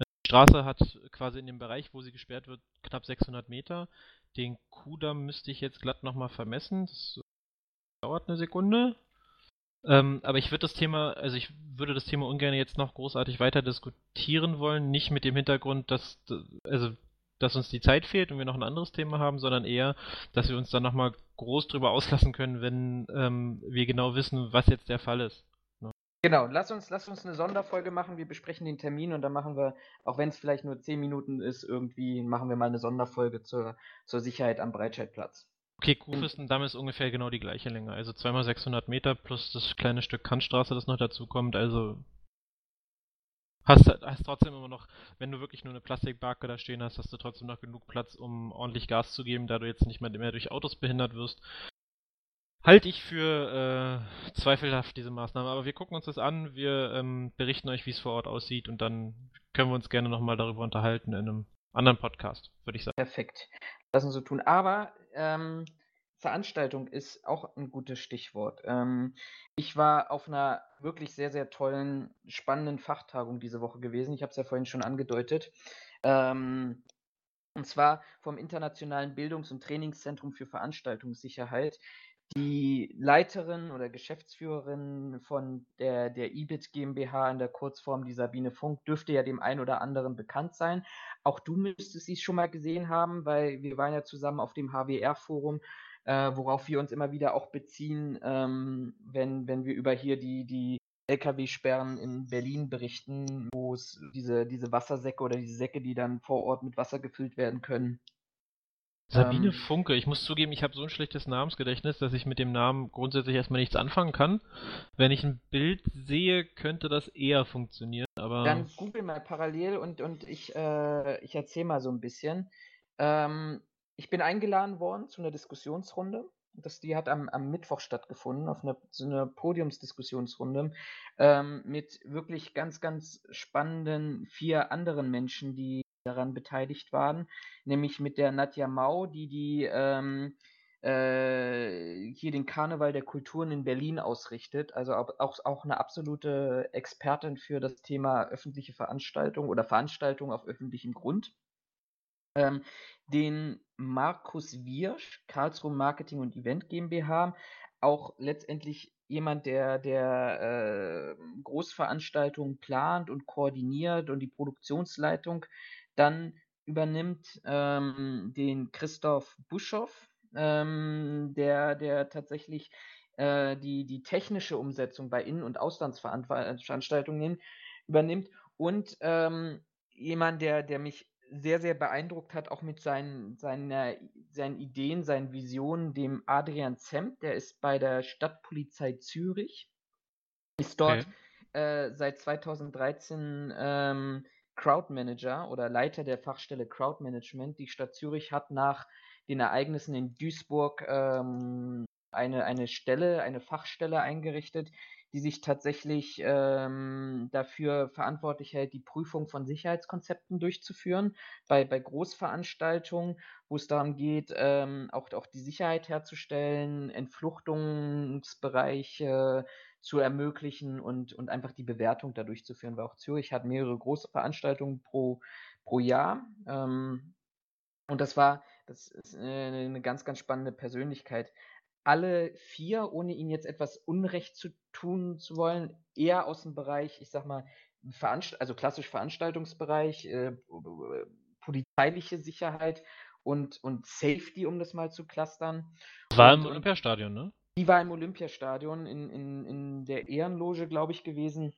Die Straße hat quasi in dem Bereich, wo sie gesperrt wird, knapp 600 Meter. Den Kudamm müsste ich jetzt glatt nochmal vermessen. Das dauert eine Sekunde. Ähm, aber ich würde das Thema, also ich würde das Thema ungern jetzt noch großartig weiter diskutieren wollen, nicht mit dem Hintergrund, dass, also dass uns die Zeit fehlt und wir noch ein anderes Thema haben, sondern eher, dass wir uns dann nochmal groß drüber auslassen können, wenn ähm, wir genau wissen, was jetzt der Fall ist. Ne? Genau, lass uns, lass uns eine Sonderfolge machen. Wir besprechen den Termin und dann machen wir, auch wenn es vielleicht nur 10 Minuten ist, irgendwie machen wir mal eine Sonderfolge zur, zur Sicherheit am Breitscheidplatz. Okay, Kuhfürstendamm ist ungefähr genau die gleiche Länge. Also zweimal 600 Meter plus das kleine Stück Kantstraße, das noch dazu kommt. Also Hast, hast trotzdem immer noch, wenn du wirklich nur eine Plastikbarke da stehen hast, hast du trotzdem noch genug Platz, um ordentlich Gas zu geben, da du jetzt nicht mehr, mehr durch Autos behindert wirst. Halte ich für äh, zweifelhaft diese Maßnahme, aber wir gucken uns das an, wir ähm, berichten euch, wie es vor Ort aussieht und dann können wir uns gerne nochmal darüber unterhalten in einem anderen Podcast, würde ich sagen. Perfekt. Lass uns so tun. Aber ähm, Veranstaltung ist auch ein gutes Stichwort. Ähm, ich war auf einer wirklich sehr, sehr tollen, spannenden Fachtagung diese Woche gewesen. Ich habe es ja vorhin schon angedeutet. Ähm, und zwar vom Internationalen Bildungs- und Trainingszentrum für Veranstaltungssicherheit. Die Leiterin oder Geschäftsführerin von der, der IBIT GmbH in der Kurzform, die Sabine Funk, dürfte ja dem einen oder anderen bekannt sein. Auch du müsstest sie schon mal gesehen haben, weil wir waren ja zusammen auf dem HWR-Forum äh, worauf wir uns immer wieder auch beziehen, ähm, wenn, wenn wir über hier die, die Lkw-Sperren in Berlin berichten, wo es diese, diese Wassersäcke oder diese Säcke, die dann vor Ort mit Wasser gefüllt werden können. Sabine ähm, Funke, ich muss zugeben, ich habe so ein schlechtes Namensgedächtnis, dass ich mit dem Namen grundsätzlich erstmal nichts anfangen kann. Wenn ich ein Bild sehe, könnte das eher funktionieren, aber. Dann google mal parallel und, und ich, äh, ich erzähle mal so ein bisschen. Ähm, ich bin eingeladen worden zu einer Diskussionsrunde. Das, die hat am, am Mittwoch stattgefunden, auf eine, so eine Podiumsdiskussionsrunde ähm, mit wirklich ganz, ganz spannenden vier anderen Menschen, die daran beteiligt waren, nämlich mit der Nadja Mau, die die ähm, äh, hier den Karneval der Kulturen in Berlin ausrichtet, also auch, auch eine absolute Expertin für das Thema öffentliche Veranstaltungen oder Veranstaltungen auf öffentlichem Grund. Ähm, den Markus Wiersch, Karlsruhe Marketing und Event GmbH, auch letztendlich jemand, der, der äh, Großveranstaltungen plant und koordiniert und die Produktionsleitung. Dann übernimmt ähm, den Christoph Buschow, ähm, der, der tatsächlich äh, die, die technische Umsetzung bei Innen- und Auslandsveranstaltungen übernimmt und ähm, jemand, der, der mich sehr, sehr beeindruckt hat, auch mit seinen, seiner, seinen Ideen, seinen Visionen, dem Adrian Zemp, der ist bei der Stadtpolizei Zürich, ist dort okay. äh, seit 2013 ähm, Crowdmanager oder Leiter der Fachstelle Crowdmanagement. Die Stadt Zürich hat nach den Ereignissen in Duisburg ähm, eine, eine Stelle, eine Fachstelle eingerichtet, die sich tatsächlich ähm, dafür verantwortlich hält, die Prüfung von Sicherheitskonzepten durchzuführen bei, bei Großveranstaltungen, wo es darum geht, ähm, auch, auch die Sicherheit herzustellen, Entfluchtungsbereiche zu ermöglichen und, und einfach die Bewertung da durchzuführen, weil auch Zürich hat mehrere große Veranstaltungen pro, pro Jahr. Ähm, und das war, das ist eine ganz, ganz spannende Persönlichkeit alle vier, ohne ihnen jetzt etwas Unrecht zu tun zu wollen, eher aus dem Bereich, ich sag mal, Veranst also klassisch Veranstaltungsbereich, äh, polizeiliche Sicherheit und, und Safety, um das mal zu clustern. War und, im Olympiastadion, ne? Die war im Olympiastadion in, in, in der Ehrenloge, glaube ich, gewesen.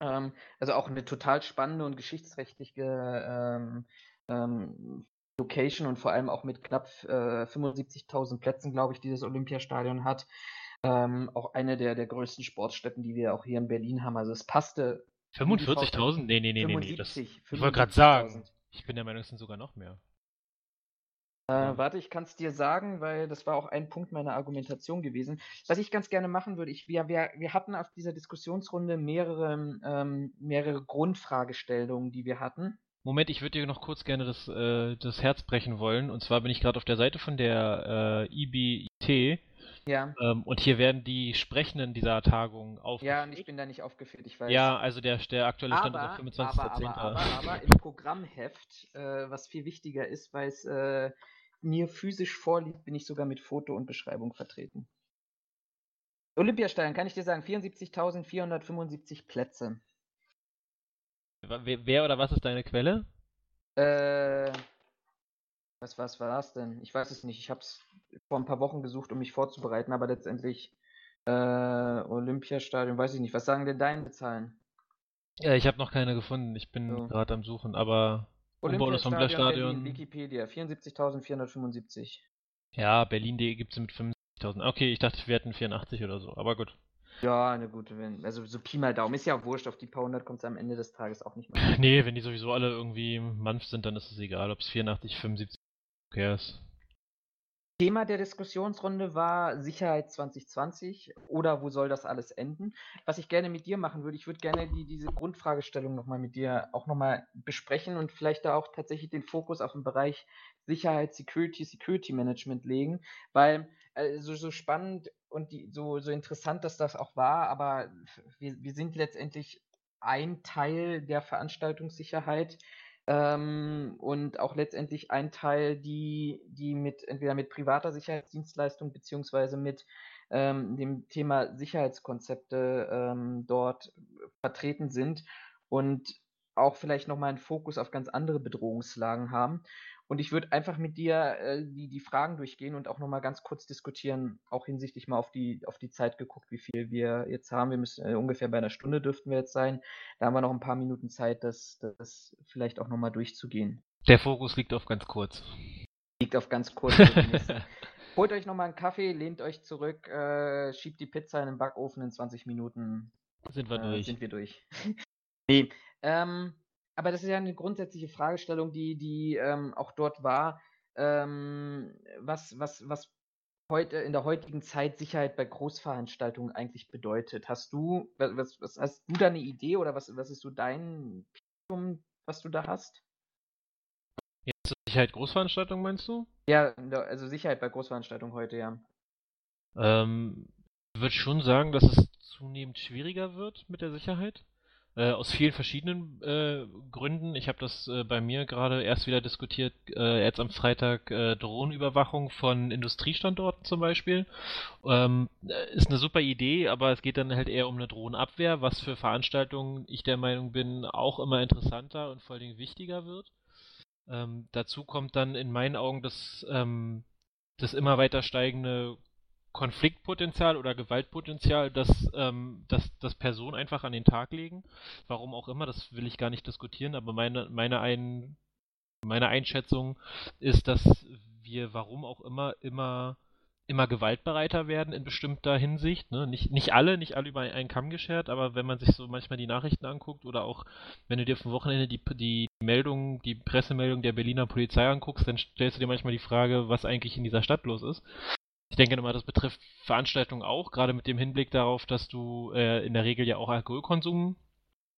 Ähm, also auch eine total spannende und geschichtsrechtliche ähm, ähm, Location und vor allem auch mit knapp äh, 75.000 Plätzen, glaube ich, dieses Olympiastadion hat. Ähm, auch eine der, der größten Sportstätten, die wir auch hier in Berlin haben. Also es passte. 45.000? Nee, nee, nee, 75, nee. Das, ich wollte gerade sagen, ich bin der Meinung, es sind sogar noch mehr. Äh, warte, ich kann es dir sagen, weil das war auch ein Punkt meiner Argumentation gewesen. Was ich ganz gerne machen würde, ich, wir, wir, wir hatten auf dieser Diskussionsrunde mehrere, ähm, mehrere Grundfragestellungen, die wir hatten. Moment, ich würde dir noch kurz gerne das, äh, das Herz brechen wollen. Und zwar bin ich gerade auf der Seite von der äh, IBIT. Ja. Ähm, und hier werden die Sprechenden dieser Tagung aufgeführt. Ja, und ich bin da nicht aufgeführt, ich weiß. Ja, also der, der aktuelle Stand aber, ist auf 25.10. Aber, aber, aber, aber, im Programmheft, äh, was viel wichtiger ist, weil es äh, mir physisch vorliegt, bin ich sogar mit Foto und Beschreibung vertreten. Olympiastadion, kann ich dir sagen, 74.475 Plätze. Wer, oder was ist deine Quelle? Äh, was, was war das denn? Ich weiß es nicht. Ich habe es vor ein paar Wochen gesucht, um mich vorzubereiten, aber letztendlich äh, Olympiastadion, weiß ich nicht. Was sagen denn deine Zahlen? Ja, ich habe noch keine gefunden. Ich bin so. gerade am Suchen, aber Olympiastadion, Berlin, Wikipedia, 74.475. Ja, Berlin.de gibt es mit 50.000. Okay, ich dachte, wir hätten 84 oder so, aber gut. Ja, eine gute, also so Pi mal Daumen. Ist ja wurscht, auf die paar hundert kommt es am Ende des Tages auch nicht mehr. Nee, wenn die sowieso alle irgendwie Manf sind, dann ist es egal, ob es 84, 75 okay ist. Thema der Diskussionsrunde war Sicherheit 2020 oder wo soll das alles enden? Was ich gerne mit dir machen würde, ich würde gerne die, diese Grundfragestellung nochmal mit dir auch nochmal besprechen und vielleicht da auch tatsächlich den Fokus auf den Bereich Sicherheit, Security, Security Management legen, weil also so spannend und die, so, so interessant, dass das auch war, aber wir, wir sind letztendlich ein Teil der Veranstaltungssicherheit ähm, und auch letztendlich ein Teil, die, die mit entweder mit privater Sicherheitsdienstleistung beziehungsweise mit ähm, dem Thema Sicherheitskonzepte ähm, dort vertreten sind und auch vielleicht nochmal einen Fokus auf ganz andere Bedrohungslagen haben. Und ich würde einfach mit dir äh, die, die Fragen durchgehen und auch nochmal ganz kurz diskutieren, auch hinsichtlich mal auf die, auf die Zeit geguckt, wie viel wir jetzt haben. Wir müssen äh, ungefähr bei einer Stunde dürften wir jetzt sein. Da haben wir noch ein paar Minuten Zeit, das, das vielleicht auch nochmal durchzugehen. Der Fokus liegt auf ganz kurz. Liegt auf ganz kurz. Holt euch nochmal einen Kaffee, lehnt euch zurück, äh, schiebt die Pizza in den Backofen in 20 Minuten. Sind wir äh, durch. Sind wir durch. nee, ähm, aber das ist ja eine grundsätzliche Fragestellung, die, die ähm, auch dort war. Ähm, was, was, was heute in der heutigen Zeit Sicherheit bei Großveranstaltungen eigentlich bedeutet. Hast du, was, was hast du da eine Idee oder was, was ist so dein Pitum, was du da hast? Jetzt Sicherheit Großveranstaltungen meinst du? Ja, also Sicherheit bei Großveranstaltungen heute, ja. Ähm, ich würde schon sagen, dass es zunehmend schwieriger wird mit der Sicherheit. Äh, aus vielen verschiedenen äh, Gründen. Ich habe das äh, bei mir gerade erst wieder diskutiert, äh, jetzt am Freitag äh, Drohnenüberwachung von Industriestandorten zum Beispiel. Ähm, äh, ist eine super Idee, aber es geht dann halt eher um eine Drohnenabwehr, was für Veranstaltungen ich der Meinung bin auch immer interessanter und vor allen Dingen wichtiger wird. Ähm, dazu kommt dann in meinen Augen das, ähm, das immer weiter steigende Konfliktpotenzial oder Gewaltpotenzial, das, ähm, das, das Personen einfach an den Tag legen. Warum auch immer, das will ich gar nicht diskutieren, aber meine, meine, ein, meine Einschätzung ist, dass wir, warum auch immer, immer immer gewaltbereiter werden in bestimmter Hinsicht. Ne? Nicht, nicht alle, nicht alle über einen Kamm geschert, aber wenn man sich so manchmal die Nachrichten anguckt oder auch wenn du dir vom Wochenende die, die Meldung, die Pressemeldung der Berliner Polizei anguckst, dann stellst du dir manchmal die Frage, was eigentlich in dieser Stadt los ist. Ich denke immer, das betrifft Veranstaltungen auch, gerade mit dem Hinblick darauf, dass du äh, in der Regel ja auch Alkoholkonsum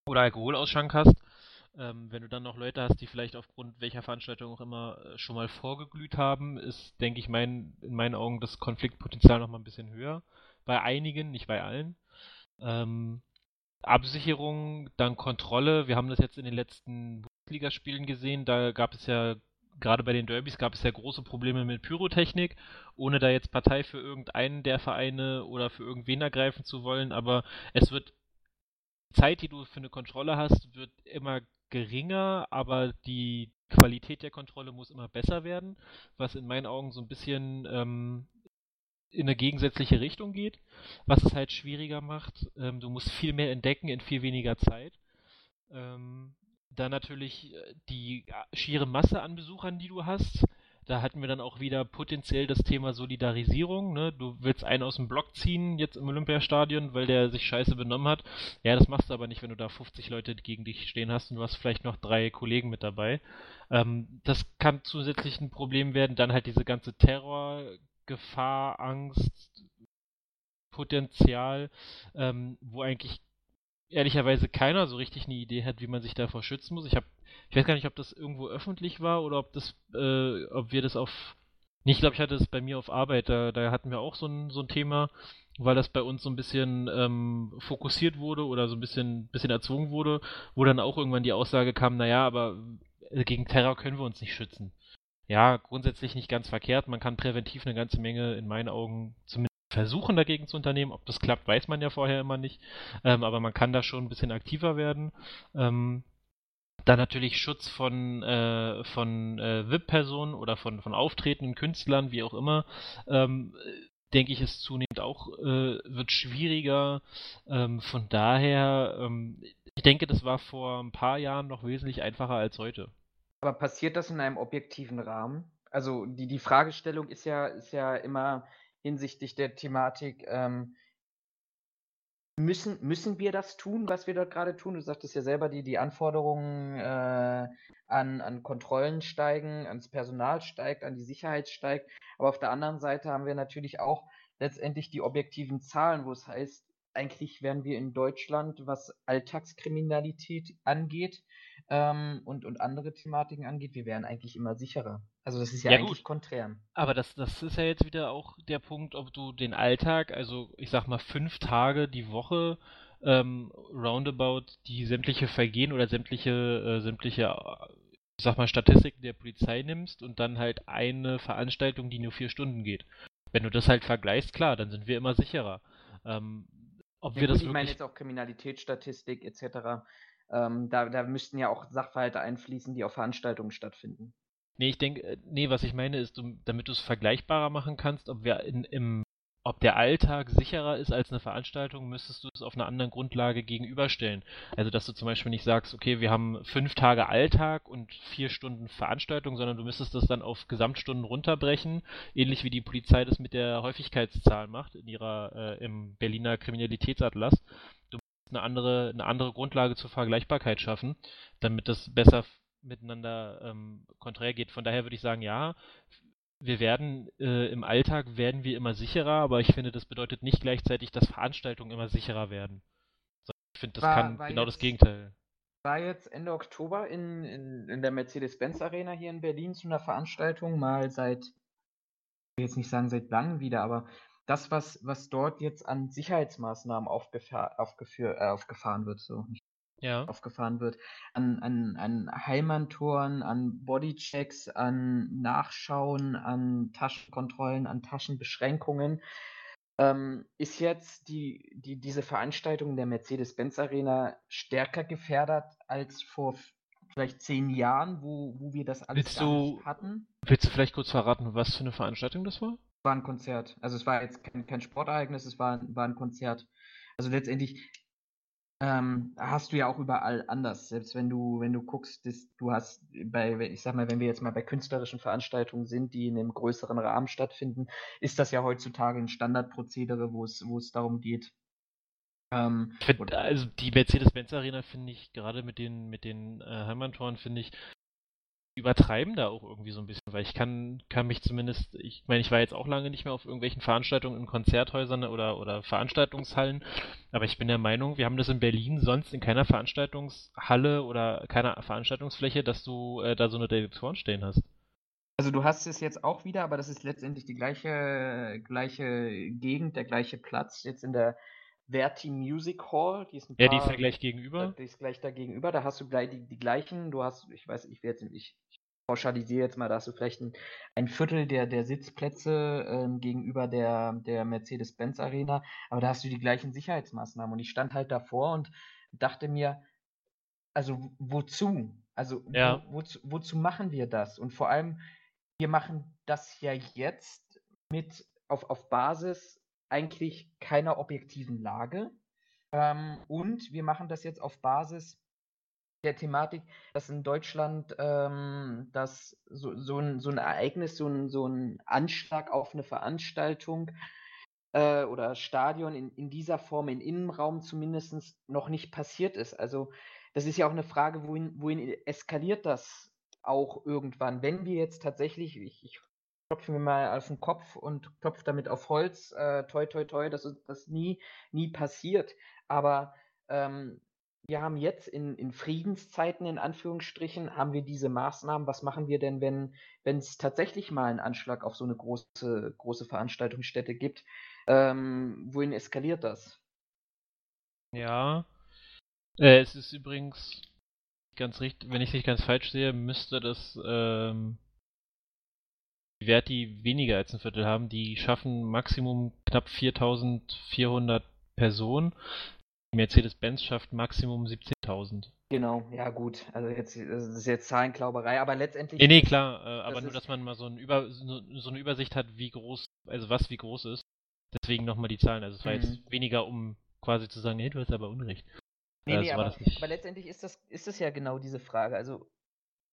oder Alkoholausschank hast. Ähm, wenn du dann noch Leute hast, die vielleicht aufgrund welcher Veranstaltung auch immer äh, schon mal vorgeglüht haben, ist, denke ich, mein, in meinen Augen das Konfliktpotenzial noch mal ein bisschen höher. Bei einigen, nicht bei allen. Ähm, Absicherung, dann Kontrolle. Wir haben das jetzt in den letzten Bundesligaspielen gesehen. Da gab es ja gerade bei den Derbys gab es ja große Probleme mit Pyrotechnik, ohne da jetzt Partei für irgendeinen der Vereine oder für irgendwen ergreifen zu wollen, aber es wird Zeit, die du für eine Kontrolle hast, wird immer geringer, aber die Qualität der Kontrolle muss immer besser werden, was in meinen Augen so ein bisschen ähm, in eine gegensätzliche Richtung geht, was es halt schwieriger macht. Ähm, du musst viel mehr entdecken in viel weniger Zeit. Ähm, dann natürlich äh, die äh, schiere Masse an Besuchern, die du hast. Da hatten wir dann auch wieder potenziell das Thema Solidarisierung. Ne? Du willst einen aus dem Block ziehen jetzt im Olympiastadion, weil der sich scheiße benommen hat. Ja, das machst du aber nicht, wenn du da 50 Leute gegen dich stehen hast und du hast vielleicht noch drei Kollegen mit dabei. Ähm, das kann zusätzlich ein Problem werden. Dann halt diese ganze Terror, Gefahr, Angst, Potenzial, ähm, wo eigentlich ehrlicherweise keiner so richtig eine Idee hat, wie man sich davor schützen muss. Ich habe, ich weiß gar nicht, ob das irgendwo öffentlich war oder ob das, äh, ob wir das auf, nee, ich glaube, ich hatte es bei mir auf Arbeit, da, da hatten wir auch so ein, so ein Thema, weil das bei uns so ein bisschen ähm, fokussiert wurde oder so ein bisschen, bisschen erzwungen wurde, wo dann auch irgendwann die Aussage kam, naja, aber äh, gegen Terror können wir uns nicht schützen. Ja, grundsätzlich nicht ganz verkehrt. Man kann präventiv eine ganze Menge in meinen Augen zumindest versuchen dagegen zu unternehmen. Ob das klappt, weiß man ja vorher immer nicht. Ähm, aber man kann da schon ein bisschen aktiver werden. Ähm, dann natürlich Schutz von, äh, von äh, VIP-Personen oder von, von auftretenden Künstlern, wie auch immer. Ähm, denke ich, ist zunehmend auch, äh, wird schwieriger. Ähm, von daher, ähm, ich denke, das war vor ein paar Jahren noch wesentlich einfacher als heute. Aber passiert das in einem objektiven Rahmen? Also die, die Fragestellung ist ja, ist ja immer, hinsichtlich der Thematik. Ähm, müssen, müssen wir das tun, was wir dort gerade tun? Du sagtest ja selber, die, die Anforderungen äh, an, an Kontrollen steigen, ans Personal steigt, an die Sicherheit steigt. Aber auf der anderen Seite haben wir natürlich auch letztendlich die objektiven Zahlen, wo es heißt, eigentlich wären wir in Deutschland, was Alltagskriminalität angeht ähm, und, und andere Thematiken angeht, wir wären eigentlich immer sicherer. Also das ist ja, ja eigentlich gut. konträr. Aber das, das ist ja jetzt wieder auch der Punkt, ob du den Alltag, also ich sag mal fünf Tage die Woche ähm, roundabout die sämtliche Vergehen oder sämtliche, äh, sämtliche, ich sag mal, Statistiken der Polizei nimmst und dann halt eine Veranstaltung, die nur vier Stunden geht. Wenn du das halt vergleichst, klar, dann sind wir immer sicherer. Ähm, ob ja, wir gut, das ich meine jetzt auch Kriminalitätsstatistik etc. Ähm, da, da müssten ja auch Sachverhalte einfließen, die auf Veranstaltungen stattfinden. Nee, ich denke, äh, nee, was ich meine ist, damit du es vergleichbarer machen kannst, ob wir in, im, ob der Alltag sicherer ist als eine Veranstaltung, müsstest du es auf einer anderen Grundlage gegenüberstellen. Also, dass du zum Beispiel nicht sagst, okay, wir haben fünf Tage Alltag und vier Stunden Veranstaltung, sondern du müsstest das dann auf Gesamtstunden runterbrechen, ähnlich wie die Polizei das mit der Häufigkeitszahl macht in ihrer äh, im Berliner Kriminalitätsatlas. Du musst eine andere eine andere Grundlage zur Vergleichbarkeit schaffen, damit das besser miteinander ähm, konträr geht. Von daher würde ich sagen, ja, wir werden äh, im Alltag werden wir immer sicherer, aber ich finde, das bedeutet nicht gleichzeitig, dass Veranstaltungen immer sicherer werden. Ich finde, das war, kann war genau jetzt, das Gegenteil. War jetzt Ende Oktober in, in, in der Mercedes-Benz Arena hier in Berlin zu einer Veranstaltung, mal seit, ich will jetzt nicht sagen seit langem wieder, aber das, was, was dort jetzt an Sicherheitsmaßnahmen aufgefahr, aufgeführ, äh, aufgefahren wird, so nicht ja. aufgefahren wird, an, an, an Heilmann-Toren, an Bodychecks, an Nachschauen, an Taschenkontrollen, an Taschenbeschränkungen, ähm, ist jetzt die, die, diese Veranstaltung der Mercedes-Benz Arena stärker gefährdet als vor vielleicht zehn Jahren, wo, wo wir das alles Willst du- nicht hatten. Willst du vielleicht kurz verraten, was für eine Veranstaltung das war? Es war ein Konzert. Also es war jetzt kein, kein Sportereignis, es war, war ein Konzert. Also letztendlich ähm, hast du ja auch überall anders. Selbst wenn du, wenn du guckst, dass du hast bei, ich sag mal, wenn wir jetzt mal bei künstlerischen Veranstaltungen sind, die in einem größeren Rahmen stattfinden, ist das ja heutzutage ein Standardprozedere, wo es, wo es darum geht. Ähm, find, also die Mercedes-Benz Arena finde ich gerade mit den mit den äh, Heimattoren finde ich übertreiben da auch irgendwie so ein bisschen, weil ich kann kann mich zumindest, ich meine, ich war jetzt auch lange nicht mehr auf irgendwelchen Veranstaltungen in Konzerthäusern oder oder Veranstaltungshallen, aber ich bin der Meinung, wir haben das in Berlin sonst in keiner Veranstaltungshalle oder keiner Veranstaltungsfläche, dass du äh, da so eine Detektoren stehen hast. Also du hast es jetzt auch wieder, aber das ist letztendlich die gleiche, gleiche Gegend, der gleiche Platz, jetzt in der Verti Music Hall. Die ist ein Ja, die ist paar- ja gleich gegenüber. Die ist gleich da gegenüber, da hast du gleich die, die gleichen, du hast, ich weiß, ich werde ich, ich pauschalisiere jetzt mal, da hast du vielleicht ein, ein Viertel der, der Sitzplätze ähm, gegenüber der, der Mercedes-Benz Arena, aber da hast du die gleichen Sicherheitsmaßnahmen und ich stand halt davor und dachte mir, also wozu? Also Ja. wo, wozu, wozu machen wir das? Und vor allem, wir machen das ja jetzt mit auf, auf Basis eigentlich keiner objektiven Lage. Ähm, und wir machen das jetzt auf Basis der Thematik, dass in Deutschland ähm, das so, so, ein, so ein Ereignis, so ein, so ein Anschlag auf eine Veranstaltung äh, oder Stadion in, in dieser Form, im Innenraum zumindest, noch nicht passiert ist. Also das ist ja auch eine Frage, wohin, wohin eskaliert das auch irgendwann? Wenn wir jetzt tatsächlich, ich, ich klopfe mir mal auf den Kopf und klopfe damit auf Holz, äh, toi, toi, toi, dass das nie, nie passiert. Aber ähm, wir haben jetzt in, in Friedenszeiten, in Anführungsstrichen, haben wir diese Maßnahmen. Was machen wir denn, wenn es tatsächlich mal einen Anschlag auf so eine große, große Veranstaltungsstätte gibt? Ähm, wohin eskaliert das? Ja. Äh, es ist übrigens ganz richtig, wenn ich es nicht ganz falsch sehe, müsste das ähm, die Verti weniger als ein Viertel haben. Die schaffen Maximum knapp 4400 Personen. Mercedes-Benz schafft Maximum 17.000. Genau, ja gut. Also jetzt das ist jetzt Zahlenklauberei, aber letztendlich. Nee, nee, klar, äh, aber Das nur, dass man mal so, ein Über, so, so eine Übersicht hat, wie groß, also was wie groß ist. Deswegen nochmal die Zahlen. Also es war Mhm. jetzt weniger, um quasi zu sagen, nee, du hast aber Unrecht. Nee, Äh, nee, aber, aber letztendlich ist das, ist das ja genau diese Frage. Also,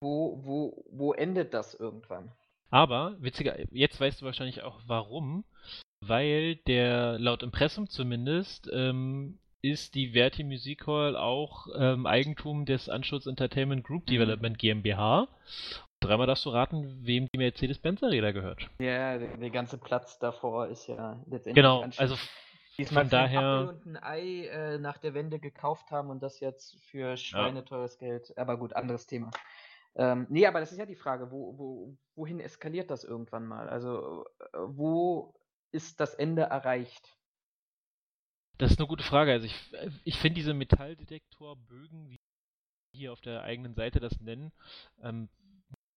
wo, wo, wo endet das irgendwann? Aber, witziger, jetzt weißt du wahrscheinlich auch warum. Weil der, laut Impressum zumindest, ähm, ist die Verti Music Hall auch ähm, Eigentum des Anschutz Entertainment Group Mhm. Development GmbH. Dreimal darfst du raten, wem die Mercedes-Benz Arena gehört. Ja, der, der ganze Platz davor ist ja letztendlich Genau, anscheinend- also Diesmal von daher- Apfel und ein Ei äh, nach der Wende gekauft haben und das jetzt für schweineteures Geld. Aber gut, anderes Thema. Ähm, nee, aber das ist ja die Frage, wo, wo, wohin eskaliert das irgendwann mal? Also, äh, wo ist das Ende erreicht? Das ist eine gute Frage. Also ich, ich finde diese Metalldetektorbögen, wie hier auf der eigenen Seite das nennen, ähm,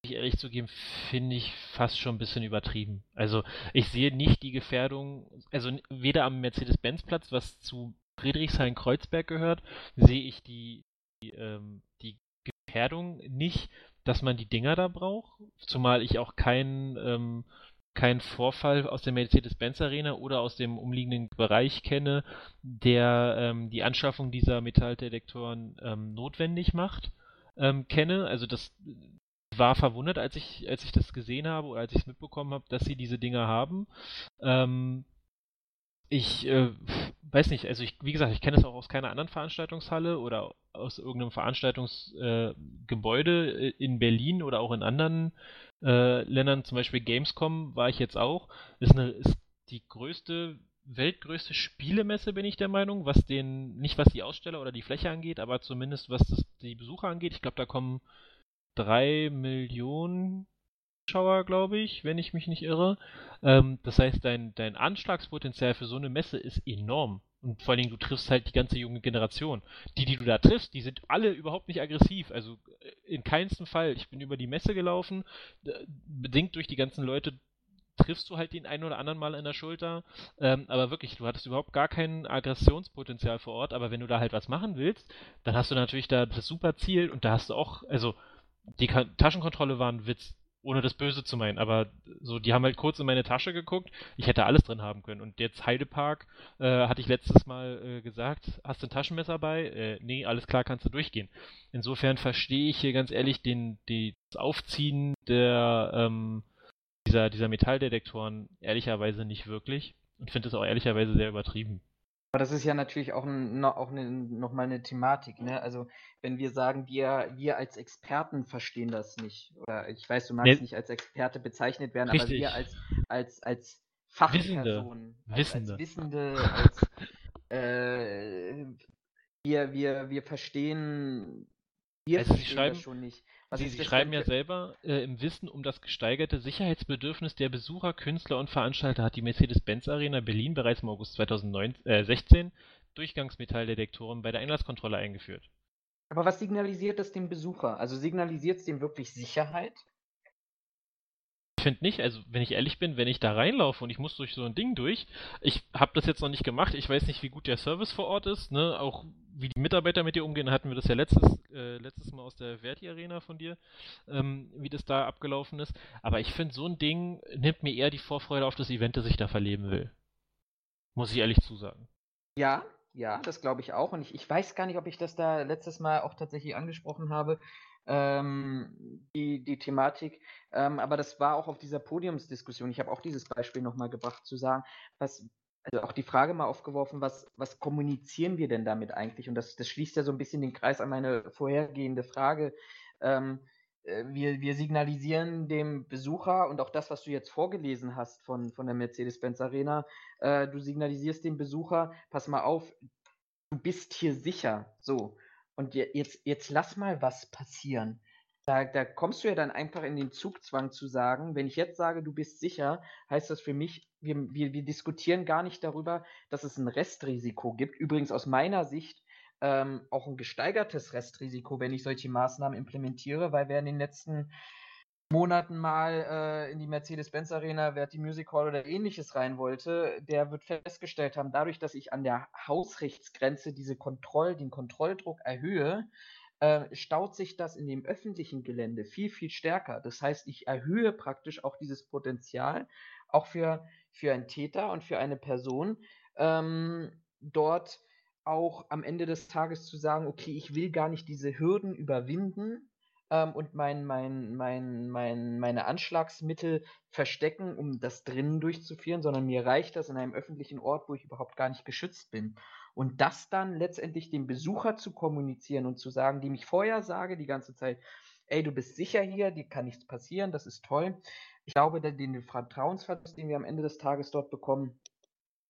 ich ehrlich zugeben, finde ich fast schon ein bisschen übertrieben. Also ich sehe nicht die Gefährdung, also weder am Mercedes-Benz-Platz, was zu Friedrichshain-Kreuzberg gehört, sehe ich die, die, ähm, die Gefährdung nicht, dass man die Dinger da braucht, zumal ich auch keinen ähm, keinen Vorfall aus der Mercedes-Benz Arena oder aus dem umliegenden Bereich kenne, der ähm, die Anschaffung dieser Metalldetektoren ähm, notwendig macht, ähm, kenne. Also das war verwundert, als ich, als ich das gesehen habe oder als ich es mitbekommen habe, dass sie diese Dinger haben. Ähm, ich äh, weiß nicht, also ich, wie gesagt, ich kenne es auch aus keiner anderen Veranstaltungshalle oder aus irgendeinem Veranstaltungsgebäude äh, äh, in Berlin oder auch in anderen äh, Ländern, zum Beispiel Gamescom war ich jetzt auch. Ist, eine, ist die größte, weltgrößte Spielemesse, bin ich der Meinung, was den, nicht was die Aussteller oder die Fläche angeht, aber zumindest was das, die Besucher angeht. Ich glaube, da kommen drei Millionen Zuschauer, glaube ich, wenn ich mich nicht irre. Ähm, das heißt, dein, dein Anschlagspotenzial für so eine Messe ist enorm. Und vor allen Dingen, du triffst halt die ganze junge Generation. Die, die du da triffst, die sind alle überhaupt nicht aggressiv. Also äh, in keinsten Fall. Ich bin über die Messe gelaufen, äh, bedingt durch die ganzen Leute triffst du halt den einen oder anderen Mal in der Schulter. Ähm, aber wirklich, du hattest überhaupt gar kein Aggressionspotenzial vor Ort. Aber wenn du da halt was machen willst, dann hast du natürlich da das super Ziel und da hast du auch, also die Taschenkontrolle war ein Witz ohne das Böse zu meinen, aber so, die haben halt kurz in meine Tasche geguckt, ich hätte alles drin haben können. Und jetzt Heidepark, äh, hatte ich letztes Mal äh, gesagt, hast du ein Taschenmesser bei? Äh, nee, alles klar, kannst du durchgehen. Insofern verstehe ich hier ganz ehrlich den, die, das Aufziehen der, ähm, dieser, dieser Metalldetektoren ehrlicherweise nicht wirklich und finde es auch ehrlicherweise sehr übertrieben. Aber das ist ja natürlich auch, ein, auch eine, nochmal eine Thematik, ne? Also wenn wir sagen, wir, wir als Experten verstehen das nicht. Oder ich weiß, du magst nee. nicht als Experte bezeichnet werden, Richtig. aber wir als, als, als Fachperson, Wissende. Als, Wissende. als Wissende, als äh, wir, wir, wir verstehen, wir also verstehen das schon nicht. Was Sie, Sie schreiben ja selber, äh, im Wissen um das gesteigerte Sicherheitsbedürfnis der Besucher, Künstler und Veranstalter hat die Mercedes-Benz Arena Berlin bereits im August 2016 äh, Durchgangsmetalldetektoren bei der Einlasskontrolle eingeführt. Aber was signalisiert das dem Besucher? Also signalisiert es dem wirklich Sicherheit? Ich finde nicht, also wenn ich ehrlich bin, wenn ich da reinlaufe und ich muss durch so ein Ding durch, ich habe das jetzt noch nicht gemacht, ich weiß nicht, wie gut der Service vor Ort ist, ne, auch wie die Mitarbeiter mit dir umgehen, hatten wir das ja letztes, äh, letztes Mal aus der Verti Arena von dir, ähm, wie das da abgelaufen ist, aber ich finde, so ein Ding nimmt mir eher die Vorfreude auf das Event, das ich da verleben will. Muss ich ehrlich zusagen. Ja, ja, das glaube ich auch. Und ich, ich weiß gar nicht, ob ich das da letztes Mal auch tatsächlich angesprochen habe ähm, die, die Thematik. Ähm, aber das war auch auf dieser Podiumsdiskussion. Ich habe auch dieses Beispiel nochmal gebracht, zu sagen, was, also auch die Frage mal aufgeworfen, was, was kommunizieren wir denn damit eigentlich? Und das, das schließt ja so ein bisschen den Kreis an meine vorhergehende Frage. Ähm, äh, wir, wir signalisieren dem Besucher und auch das, was du jetzt vorgelesen hast von, von der Mercedes-Benz Arena, äh, du signalisierst dem Besucher, pass mal auf, du bist hier sicher. So. Und jetzt, jetzt lass mal was passieren. Da, da kommst du ja dann einfach in den Zugzwang zu sagen, wenn ich jetzt sage, du bist sicher, heißt das für mich, wir, wir, wir diskutieren gar nicht darüber, dass es ein Restrisiko gibt. Übrigens aus meiner Sicht ähm, auch ein gesteigertes Restrisiko, wenn ich solche Maßnahmen implementiere, weil wir in den letzten Monaten mal äh, in die Mercedes-Benz Arena, wer die Music Hall oder ähnliches rein wollte, der wird festgestellt haben, dadurch, dass ich an der Hausrechtsgrenze diese Kontroll, den Kontrolldruck erhöhe, äh, staut sich das in dem öffentlichen Gelände viel, viel stärker. Das heißt, ich erhöhe praktisch auch dieses Potenzial, auch für, für einen Täter und für eine Person, ähm, dort auch am Ende des Tages zu sagen, okay, ich will gar nicht diese Hürden überwinden, ähm, und mein, mein, mein, mein, meine Anschlagsmittel verstecken, um das drinnen durchzuführen, sondern mir reicht das in einem öffentlichen Ort, wo ich überhaupt gar nicht geschützt bin. Und das dann letztendlich dem Besucher zu kommunizieren und zu sagen, dem ich vorher sage die ganze Zeit, ey, du bist sicher hier, dir kann nichts passieren, das ist toll. Ich glaube, den, Vertrauensverlust, den wir am Ende des Tages dort bekommen,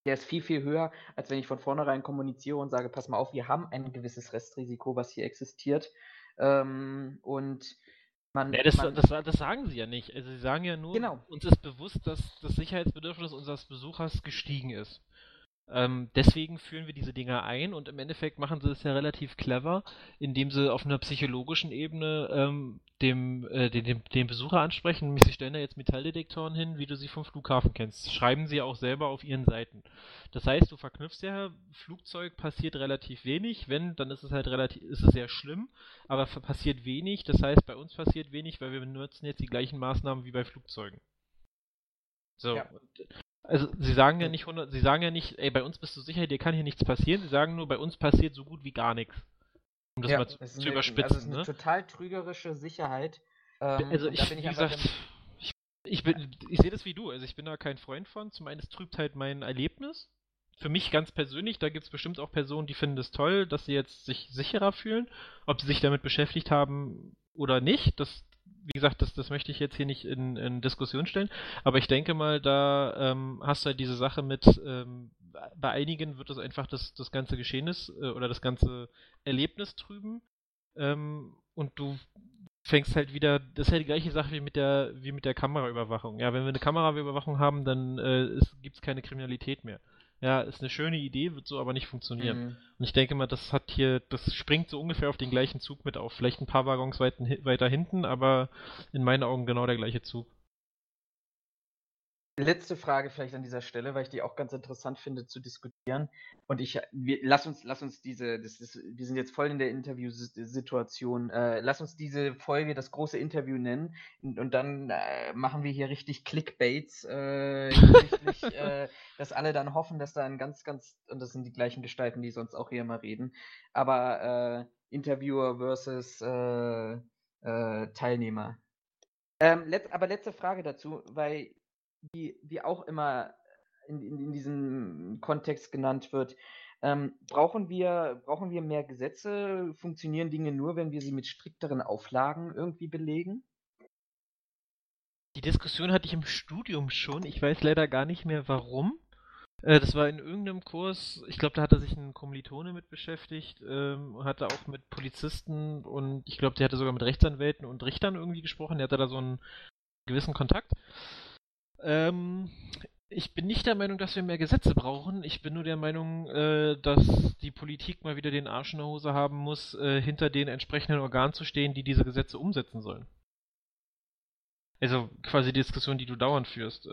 der ist viel, viel höher, als wenn ich von vornherein kommuniziere und sage, pass mal auf, wir haben ein gewisses Restrisiko, was hier existiert. Ähm, und man, ja, das, man, das, das, sagen sie ja nicht. Also sie sagen ja nur, genau. uns ist bewusst, dass das Sicherheitsbedürfnis unseres Besuchers gestiegen ist. Ähm, deswegen führen wir diese Dinger ein und im Endeffekt machen sie es ja relativ clever, indem sie auf einer psychologischen Ebene ähm, dem, äh, den, dem, den Besucher ansprechen, nämlich sie stellen da jetzt Metalldetektoren hin, wie du sie vom Flughafen kennst. Schreiben sie auch selber auf ihren Seiten. Das heißt, du verknüpfst ja, Flugzeug passiert relativ wenig, wenn, dann ist es halt relativ, ist es sehr schlimm, aber passiert wenig, das heißt, bei uns passiert wenig, weil wir benutzen jetzt die gleichen Maßnahmen wie bei Flugzeugen. So. Ja. Also sie sagen ja nicht 100, sie sagen ja nicht, ey, bei uns bist du sicher, dir kann hier nichts passieren. Sie sagen nur, bei uns passiert so gut wie gar nichts. Um das ja, mal zu, zu eine, überspitzen. Also es ist eine ne? total trügerische Sicherheit. Ähm, also ich, wie gesagt, ich, ich, bin, ich sehe das wie du. Also ich bin da kein Freund von. Zum einen, es trübt halt mein Erlebnis. Für mich ganz persönlich, da gibt es bestimmt auch Personen, die finden es toll, dass sie jetzt sich sicherer fühlen. Ob sie sich damit beschäftigt haben oder nicht, das wie gesagt, das, das möchte ich jetzt hier nicht in, in Diskussion stellen, aber ich denke mal, da ähm, hast du halt diese Sache mit, ähm, bei einigen wird das einfach das, das ganze Geschehnis äh, oder das ganze Erlebnis trüben ähm, und du fängst halt wieder, das ist ja die gleiche Sache wie mit der, wie mit der Kameraüberwachung. Ja, wenn wir eine Kameraüberwachung haben, dann äh, gibt es keine Kriminalität mehr ja, ist eine schöne Idee, wird so aber nicht funktionieren. Mhm. Und ich denke mal, das hat hier, das springt so ungefähr auf den gleichen Zug mit auf. Vielleicht ein paar Waggons weit, weiter hinten, aber in meinen Augen genau der gleiche Zug. letzte Frage vielleicht an dieser Stelle, weil ich die auch ganz interessant finde zu diskutieren. Und ich, wir, lass uns, lass uns diese, das ist, wir sind jetzt voll in der Interviewsituation. Äh, lass uns diese Folge das große Interview nennen und, und dann äh, machen wir hier richtig Clickbaits, äh, richtig, dass alle dann hoffen, dass da ein ganz, ganz, und das sind die gleichen Gestalten, die sonst auch hier immer reden, aber äh, Interviewer versus äh, äh, Teilnehmer. Ähm, let, aber letzte Frage dazu, weil wie, wie auch immer in, in, in diesem Kontext genannt wird, ähm, brauchen, wir, brauchen wir mehr Gesetze? Funktionieren Dinge nur, wenn wir sie mit strikteren Auflagen irgendwie belegen? Die Diskussion hatte ich im Studium schon. Ich weiß leider gar nicht mehr warum. Äh, das war in irgendeinem Kurs, ich glaube, da hatte sich ein Kommilitone mit beschäftigt, ähm, hatte auch mit Polizisten und ich glaube, der hatte sogar mit Rechtsanwälten und Richtern irgendwie gesprochen. Der hatte da so einen gewissen Kontakt. Ähm, ich bin nicht der Meinung, dass wir mehr Gesetze brauchen. Ich bin nur der Meinung, äh, dass die Politik mal wieder den Arsch in der Hose haben muss, äh, hinter den entsprechenden Organen zu stehen, die diese Gesetze umsetzen sollen. Also quasi die Diskussion, die du dauernd führst.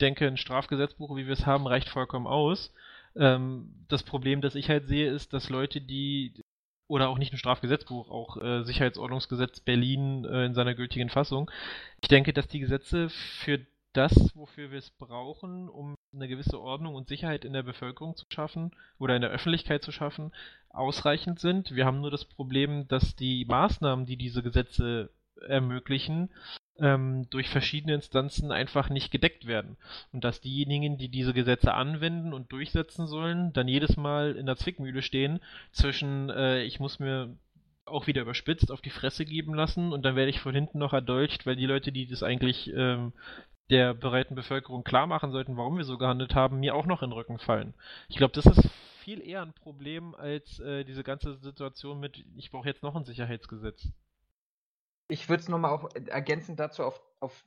Denke, ein Strafgesetzbuch, wie wir es haben, reicht vollkommen aus. Ähm, das Problem, das ich halt sehe, ist, dass Leute, die oder auch nicht ein Strafgesetzbuch, auch äh, Sicherheitsordnungsgesetz Berlin äh, in seiner gültigen Fassung. Ich denke, dass die Gesetze für das, wofür wir es brauchen, um eine gewisse Ordnung und Sicherheit in der Bevölkerung zu schaffen oder in der Öffentlichkeit zu schaffen, ausreichend sind. Wir haben nur das Problem, dass die Maßnahmen, die diese Gesetze ermöglichen, ähm, durch verschiedene Instanzen einfach nicht gedeckt werden. Und dass diejenigen, die diese Gesetze anwenden und durchsetzen sollen, dann jedes Mal in der Zwickmühle stehen zwischen, äh, ich muss mir auch wieder überspitzt auf die Fresse geben lassen und dann werde ich von hinten noch erdolcht, weil die Leute, die das eigentlich ähm, der breiten Bevölkerung klar machen sollten, warum wir so gehandelt haben, mir auch noch in den Rücken fallen. Ich glaube, das ist viel eher ein Problem als äh, diese ganze Situation mit, ich brauche jetzt noch ein Sicherheitsgesetz. Ich würde es nochmal auch ergänzend dazu auf, auf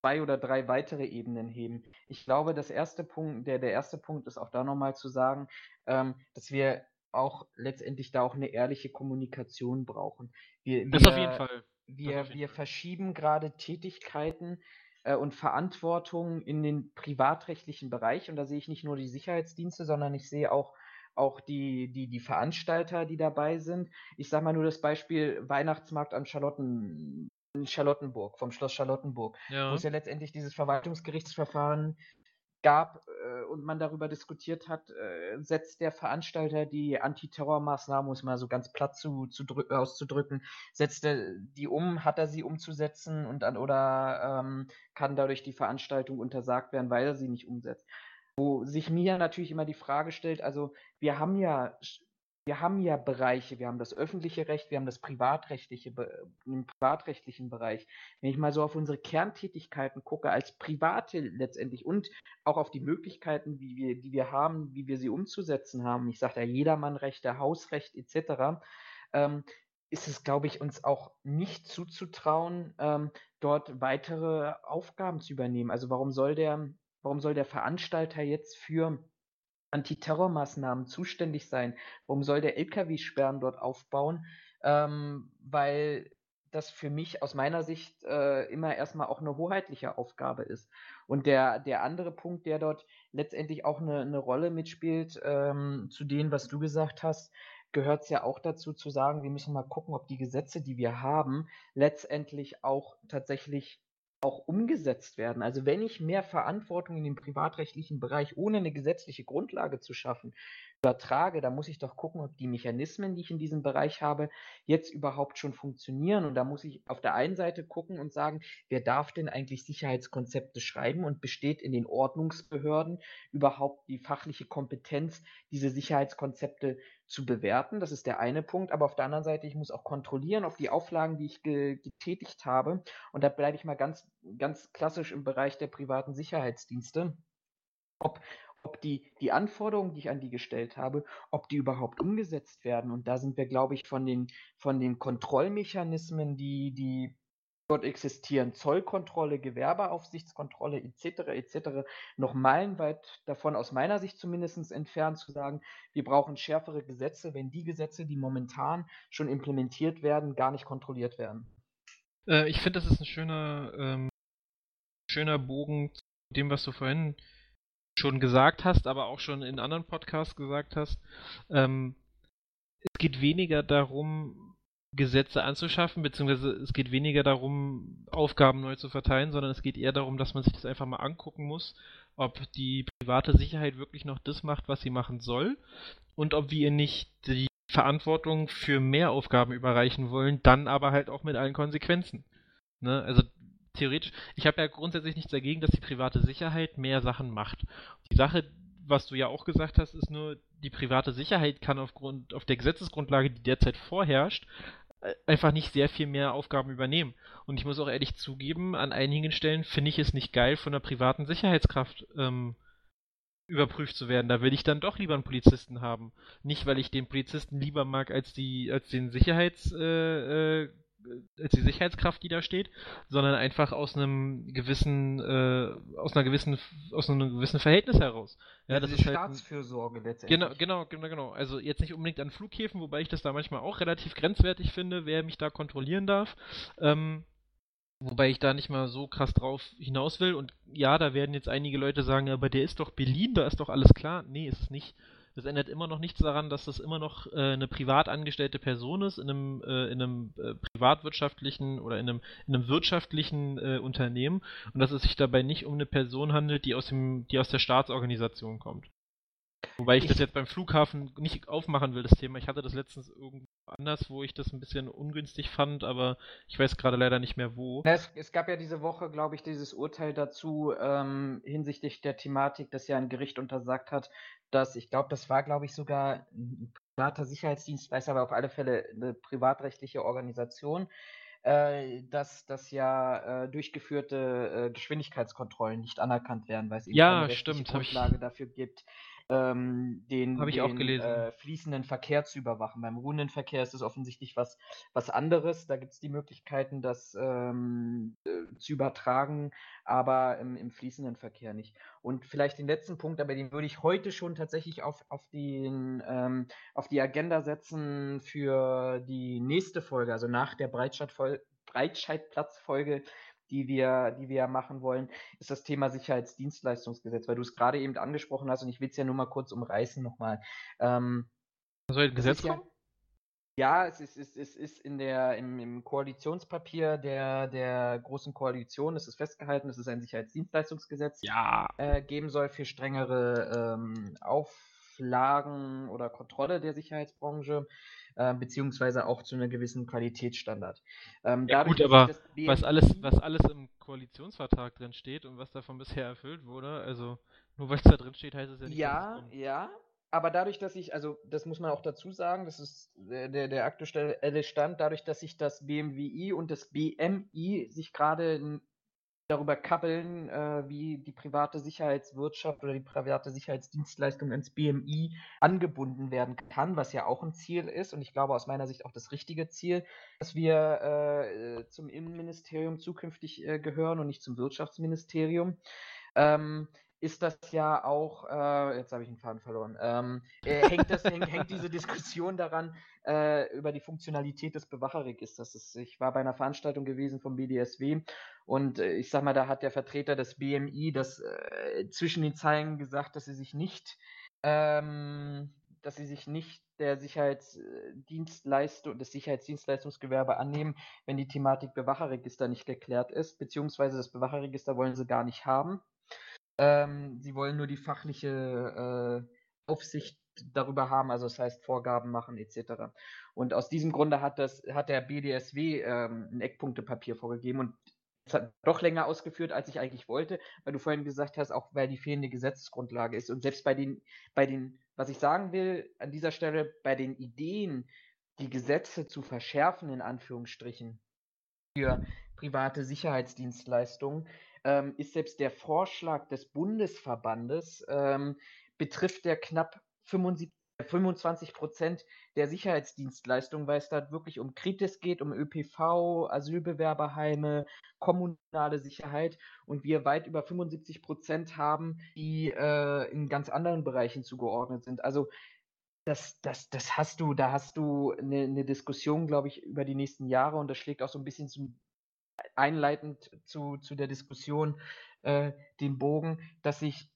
zwei oder drei weitere Ebenen heben. Ich glaube, das erste Punkt, der, der erste Punkt ist auch da nochmal zu sagen, ähm, dass wir auch letztendlich da auch eine ehrliche Kommunikation brauchen. Wir, das auf jeden Fall. Wir, wir verschieben gerade Tätigkeiten äh, und Verantwortung in den privatrechtlichen Bereich. Und da sehe ich nicht nur die Sicherheitsdienste, sondern ich sehe auch auch die, die, die Veranstalter, die dabei sind. Ich sage mal nur das Beispiel Weihnachtsmarkt an Charlotten, Charlottenburg, vom Schloss Charlottenburg, ja. wo es ja letztendlich dieses Verwaltungsgerichtsverfahren gab äh, und man darüber diskutiert hat, äh, setzt der Veranstalter die Antiterrormaßnahmen, um es mal so ganz platt zu, zu auszudrücken, setzt er die um, hat er sie umzusetzen und dann oder ähm, kann dadurch die Veranstaltung untersagt werden, weil er sie nicht umsetzt. Wo sich mir natürlich immer die Frage stellt, also wir haben ja wir haben ja Bereiche, wir haben das öffentliche Recht, wir haben das privatrechtliche, im privatrechtlichen Bereich. Wenn ich mal so auf unsere Kerntätigkeiten gucke, als Private letztendlich und auch auf die Möglichkeiten, wie wir, die wir haben, wie wir sie umzusetzen haben, ich sage da Jedermannrechte, Hausrecht etc., ähm, ist es, glaube ich, uns auch nicht zuzutrauen, ähm, dort weitere Aufgaben zu übernehmen. Also warum soll der, warum soll der Veranstalter jetzt für Antiterrormaßnahmen zuständig sein? Warum soll der LKW-Sperren dort aufbauen? Ähm, weil das für mich aus meiner Sicht äh, immer erstmal auch eine hoheitliche Aufgabe ist. Und der, der andere Punkt, der dort letztendlich auch eine, eine Rolle mitspielt, ähm, zu dem, was du gesagt hast, gehört es ja auch dazu zu sagen, wir müssen mal gucken, ob die Gesetze, die wir haben, letztendlich auch tatsächlich auch umgesetzt werden. Also wenn ich mehr Verantwortung in den privatrechtlichen Bereich ohne eine gesetzliche Grundlage zu schaffen übertrage, dann muss ich doch gucken, ob die Mechanismen, die ich in diesem Bereich habe, jetzt überhaupt schon funktionieren. Und da muss ich auf der einen Seite gucken und sagen, wer darf denn eigentlich Sicherheitskonzepte schreiben und besteht in den Ordnungsbehörden überhaupt die fachliche Kompetenz, diese Sicherheitskonzepte zu bewerten. Das ist der eine Punkt. Aber auf der anderen Seite, ich muss auch kontrollieren, ob die Auflagen, die ich ge getätigt habe, und da bleibe ich mal ganz, ganz klassisch im Bereich der privaten Sicherheitsdienste, ob, ob die, die Anforderungen, die ich an die gestellt habe, ob die überhaupt umgesetzt werden. Und da sind wir, glaube ich, von den, von den Kontrollmechanismen, die, die dort existieren, Zollkontrolle, Gewerbeaufsichtskontrolle etc. etc. noch meilenweit davon aus meiner Sicht zumindest entfernt zu sagen, wir brauchen schärfere Gesetze, wenn die Gesetze, die momentan schon implementiert werden, gar nicht kontrolliert werden. Äh, ich finde, das ist ein schöner, ähm, schöner Bogen dem, was du vorhin schon gesagt hast, aber auch schon in anderen Podcasts gesagt hast. Ähm, es geht weniger darum, Gesetze anzuschaffen, beziehungsweise es geht weniger darum, Aufgaben neu zu verteilen, sondern es geht eher darum, dass man sich das einfach mal angucken muss, ob die private Sicherheit wirklich noch das macht, was sie machen soll und ob wir ihr nicht die Verantwortung für mehr Aufgaben überreichen wollen, dann aber halt auch mit allen Konsequenzen. Ne? Also theoretisch, ich habe ja grundsätzlich nichts dagegen, dass die private Sicherheit mehr Sachen macht. Die Sache, was du ja auch gesagt hast, ist nur, die private Sicherheit kann aufgrund, auf der Gesetzesgrundlage, die derzeit vorherrscht, äh, einfach nicht sehr viel mehr Aufgaben übernehmen. Und ich muss auch ehrlich zugeben, an einigen Stellen finde ich es nicht geil, von einer privaten Sicherheitskraft ähm, überprüft zu werden. Da will ich dann doch lieber einen Polizisten haben. Nicht, weil ich den Polizisten lieber mag als die, als den Sicherheits, äh, äh, als die Sicherheitskraft, die da steht, sondern einfach aus einem gewissen, äh, aus einer gewissen, aus einem gewissen Verhältnis heraus. Ja, das ist halt Staatsfürsorge letztendlich. Genau, genau, genau, genau. Also jetzt nicht unbedingt an Flughäfen, wobei ich das da manchmal auch relativ grenzwertig finde, wer mich da kontrollieren darf. Ähm, Wobei ich da nicht mal so krass drauf hinaus will. Und ja, da werden jetzt einige Leute sagen, aber der ist doch Berlin, da ist doch alles klar. Nee, ist es nicht. Das ändert immer noch nichts daran, dass das immer noch äh, eine privat angestellte Person ist, in einem, äh, in einem äh, privatwirtschaftlichen oder in einem, in einem wirtschaftlichen äh, Unternehmen und dass es sich dabei nicht um eine Person handelt, die aus, dem, die aus der Staatsorganisation kommt. Wobei ich, ich das jetzt beim Flughafen nicht aufmachen will, das Thema. Ich hatte das letztens irgendwo anders, wo ich das ein bisschen ungünstig fand, aber ich weiß gerade leider nicht mehr wo. Es, es, gab ja diese Woche, glaube ich, dieses Urteil dazu ähm, hinsichtlich der Thematik, dass ja ein Gericht untersagt hat, dass, ich glaube, das war, glaube ich, sogar ein privater Sicherheitsdienstleister, aber auf alle Fälle eine privatrechtliche Organisation, äh, dass, dass ja äh, durchgeführte äh, Geschwindigkeitskontrollen nicht anerkannt werden, weil es eben ja, keine stimmt, Grundlage dafür gibt ähm, den, den. Äh, fließenden Verkehr zu überwachen. Beim ruhenden Verkehr ist es offensichtlich was, was anderes. Da gibt es die Möglichkeiten, das ähm, äh, zu übertragen, aber im, im, fließenden Verkehr nicht. Und vielleicht den letzten Punkt, aber den würde ich heute schon tatsächlich auf, auf, den, ähm, auf die Agenda setzen für die nächste Folge, also nach der Breitscheidplatzfolge die wir, die wir machen wollen, ist das Thema Sicherheitsdienstleistungsgesetz, weil du es gerade eben angesprochen hast und ich will es ja nur mal kurz umreißen nochmal. Ähm, Soll ein Gesetz kommen? Ja, es ist, es ist, es ist in der, im, im Koalitionspapier der, der Großen Koalition, es ist festgehalten, dass es ein Sicherheitsdienstleistungsgesetz ja. äh, geben soll für strengere ähm, Auflagen oder Kontrolle der Sicherheitsbranche äh, beziehungsweise auch zu einem gewissen Qualitätsstandard. Ähm, ja, dadurch, gut, aber was alles, was alles im Koalitionsvertrag drin steht und was davon bisher erfüllt wurde, also nur weil es da drin steht, heißt es ja nicht. Ja, ja, aber dadurch, dass ich, also das muss man auch dazu sagen, das ist der, der, der aktuelle Stand, dadurch, dass sich das BMWI und das BMI sich gerade darüber kabbeln, äh, wie die private Sicherheitswirtschaft oder die private Sicherheitsdienstleistung ins BMI angebunden werden kann, was ja auch ein Ziel ist und ich glaube aus meiner Sicht auch das richtige Ziel, dass wir äh, zum Innenministerium zukünftig äh, gehören und nicht zum Wirtschaftsministerium. Ähm, ist das ja auch, äh, jetzt habe ich einen Faden verloren, ähm, äh, hängt, das, hängt, hängt, diese Diskussion daran äh, über die Funktionalität des Bewacherregisters. Das, ich war bei einer Veranstaltung gewesen vom BDSW und äh, ich sag mal, da hat der Vertreter des BMI das äh, zwischen den Zeilen gesagt, dass sie sich nicht, ähm, dass sie sich nicht der Sicherheitsdienstleistung, des Sicherheitsdienstleistungsgewerbe annehmen, wenn die Thematik Bewacherregister nicht geklärt ist, beziehungsweise das Bewacherregister wollen sie gar nicht haben ähm, sie wollen nur die fachliche äh, Aufsicht darüber haben, also das heißt Vorgaben machen etc. Und aus diesem Grunde hat das hat der BDSW ähm, ein Eckpunktepapier vorgegeben und es hat doch länger ausgeführt, als ich eigentlich wollte, weil du vorhin gesagt hast, auch weil die fehlende Gesetzesgrundlage ist. Und selbst bei den, bei den, was ich sagen will, an dieser Stelle, bei den Ideen, die Gesetze zu verschärfen, in Anführungsstrichen, für private Sicherheitsdienstleistungen, ähm, ist selbst der Vorschlag des Bundesverbandes, ähm, betrifft der knapp 75 25 Prozent der Sicherheitsdienstleistungen, weil es da wirklich um Kritis geht, um ÖPV, Asylbewerberheime, kommunale Sicherheit und wir weit über 75 Prozent haben, die äh, in ganz anderen Bereichen zugeordnet sind. Also das, das, das hast du, da hast du eine, eine Diskussion, glaube ich, über die nächsten Jahre und das schlägt auch so ein bisschen zum einleitend zu, zu der Diskussion äh, den Bogen, dass sich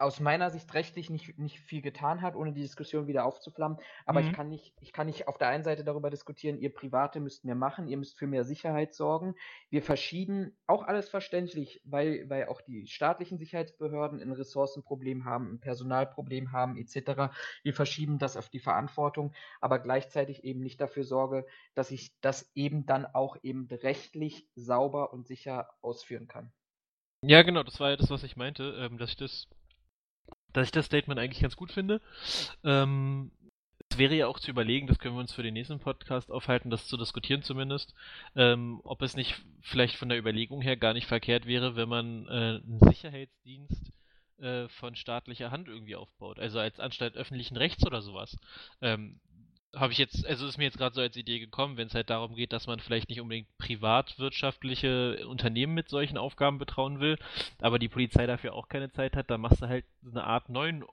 aus meiner Sicht rechtlich nicht, nicht viel getan hat, ohne die Diskussion wieder aufzuflammen. Aber mhm. ich, kann nicht, ich kann nicht auf der einen Seite darüber diskutieren, ihr Private müsst mehr machen, ihr müsst für mehr Sicherheit sorgen. Wir verschieben, auch alles verständlich, weil, weil auch die staatlichen Sicherheitsbehörden ein Ressourcenproblem haben, ein Personalproblem haben, etc. Wir verschieben das auf die Verantwortung, aber gleichzeitig eben nicht dafür sorge, dass ich das eben dann auch eben rechtlich sauber und sicher ausführen kann. Ja, genau, das war ja das, was ich meinte, ähm, dass ich das dass ich das Statement eigentlich ganz gut finde. Ähm, es wäre ja auch zu überlegen, das können wir uns für den nächsten Podcast aufhalten, das zu diskutieren zumindest, ähm, ob es nicht vielleicht von der Überlegung her gar nicht verkehrt wäre, wenn man äh, einen Sicherheitsdienst äh, von staatlicher Hand irgendwie aufbaut. Also als Anstalt öffentlichen Rechts oder sowas. Ähm, habe ich jetzt, also ist mir jetzt gerade so als Idee gekommen, wenn es halt darum geht, dass man vielleicht nicht unbedingt privatwirtschaftliche Unternehmen mit solchen Aufgaben betrauen will, aber die Polizei dafür auch keine Zeit hat, dann machst du halt eine Art neuen,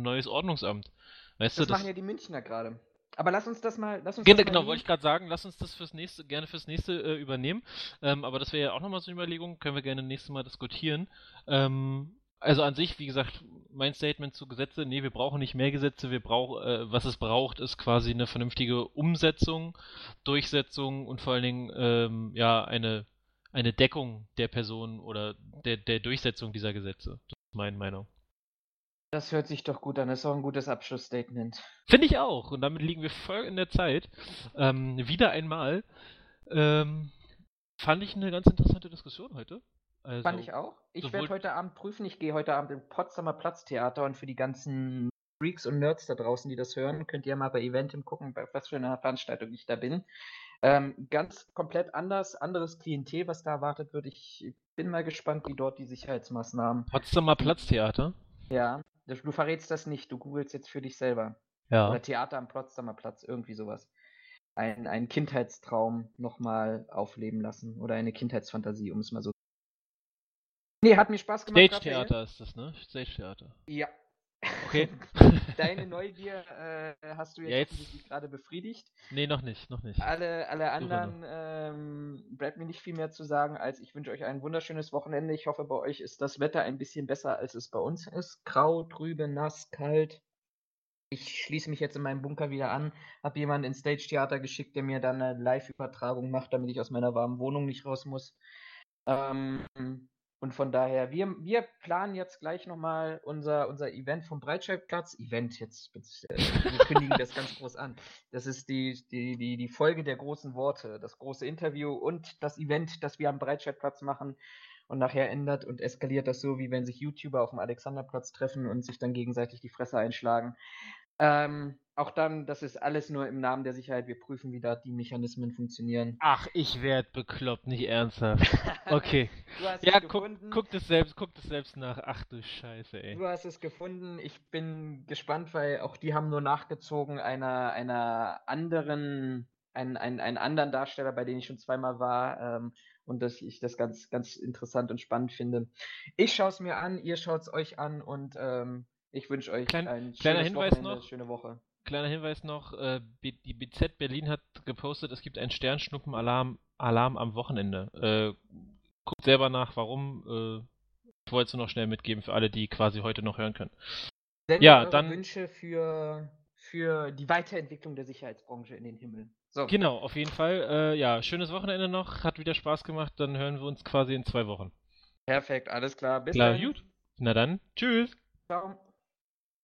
neues Ordnungsamt. Weißt das, du, das machen ja die Münchner gerade. Aber lass uns das mal. Lass uns genau, genau wollte ich gerade sagen, lass uns das fürs nächste, gerne fürs nächste äh, übernehmen. Ähm, aber das wäre ja auch nochmal so eine Überlegung, können wir gerne nächstes Mal diskutieren. Ähm, also an sich, wie gesagt, mein Statement zu Gesetze, nee, wir brauchen nicht mehr Gesetze, wir brauchen, äh, was es braucht, ist quasi eine vernünftige Umsetzung, Durchsetzung und vor allen Dingen, ähm, ja, eine, eine Deckung der Person oder der, der Durchsetzung dieser Gesetze. Das ist meine Meinung. Das hört sich doch gut an, das ist auch ein gutes Abschlussstatement. Finde ich auch, und damit liegen wir voll in der Zeit. Ähm, wieder einmal. Ähm, fand ich eine ganz interessante Diskussion heute. Also, Fand ich auch. Ich werde heute Abend prüfen. Ich gehe heute Abend im Potsdamer Platztheater und für die ganzen Freaks und Nerds da draußen, die das hören, könnt ihr mal bei Eventim gucken, bei was für einer Veranstaltung ich da bin. Ähm, ganz komplett anders, anderes Klientel, was da erwartet wird. Ich bin mal gespannt, wie dort die Sicherheitsmaßnahmen. Potsdamer Platztheater? Ja, du verrätst das nicht, du googelst jetzt für dich selber. Ja. Oder Theater am Potsdamer Platz, irgendwie sowas. Ein, ein Kindheitstraum nochmal aufleben lassen oder eine Kindheitsfantasie, um es mal so Nee, hat mir Spaß gemacht. Stage-Theater ist das, ne? Stage-Theater. Ja. Okay. Deine Neugier äh, hast du jetzt, ja, jetzt... gerade befriedigt. Nee, noch nicht, noch nicht. Alle, alle anderen ähm, bleibt mir nicht viel mehr zu sagen, als ich wünsche euch ein wunderschönes Wochenende. Ich hoffe, bei euch ist das Wetter ein bisschen besser, als es bei uns ist. Grau, trübe, nass, kalt. Ich schließe mich jetzt in meinem Bunker wieder an, habe jemanden ins Stage-Theater geschickt, der mir dann eine Live-Übertragung macht, damit ich aus meiner warmen Wohnung nicht raus muss. Ähm, und von daher, wir, wir planen jetzt gleich nochmal unser, unser Event vom Breitscheidplatz. Event jetzt, äh, wir kündigen das ganz groß an. Das ist die, die, die, die Folge der großen Worte, das große Interview und das Event, das wir am Breitscheidplatz machen. Und nachher ändert und eskaliert das so, wie wenn sich YouTuber auf dem Alexanderplatz treffen und sich dann gegenseitig die Fresse einschlagen. Ähm, auch dann, das ist alles nur im Namen der Sicherheit. Wir prüfen, wie da die Mechanismen funktionieren. Ach, ich werd bekloppt, nicht ernsthaft. Okay. ja, guck, guck das selbst, guck das selbst nach. Ach du Scheiße, ey. Du hast es gefunden. Ich bin gespannt, weil auch die haben nur nachgezogen einer, einer anderen, einen, einen, einen anderen Darsteller, bei dem ich schon zweimal war. Ähm, und dass ich das ganz, ganz interessant und spannend finde. Ich schaue es mir an, ihr schaut es euch an und ähm, ich wünsche euch Klein, ein kleiner Hinweis Wochenende, noch, schöne Woche. Kleiner Hinweis noch, äh, die BZ Berlin hat gepostet, es gibt einen Sternschnuppen-Alarm Alarm am Wochenende. Äh, guckt selber nach, warum. Äh, ich wollte es nur noch schnell mitgeben für alle, die quasi heute noch hören können. Sendet ja, dann Wünsche für, für die Weiterentwicklung der Sicherheitsbranche in den Himmel. So. Genau, auf jeden Fall. Äh, ja, schönes Wochenende noch, hat wieder Spaß gemacht. Dann hören wir uns quasi in zwei Wochen. Perfekt, alles klar. Bis klar, dann. gut. Na dann, tschüss. Ciao.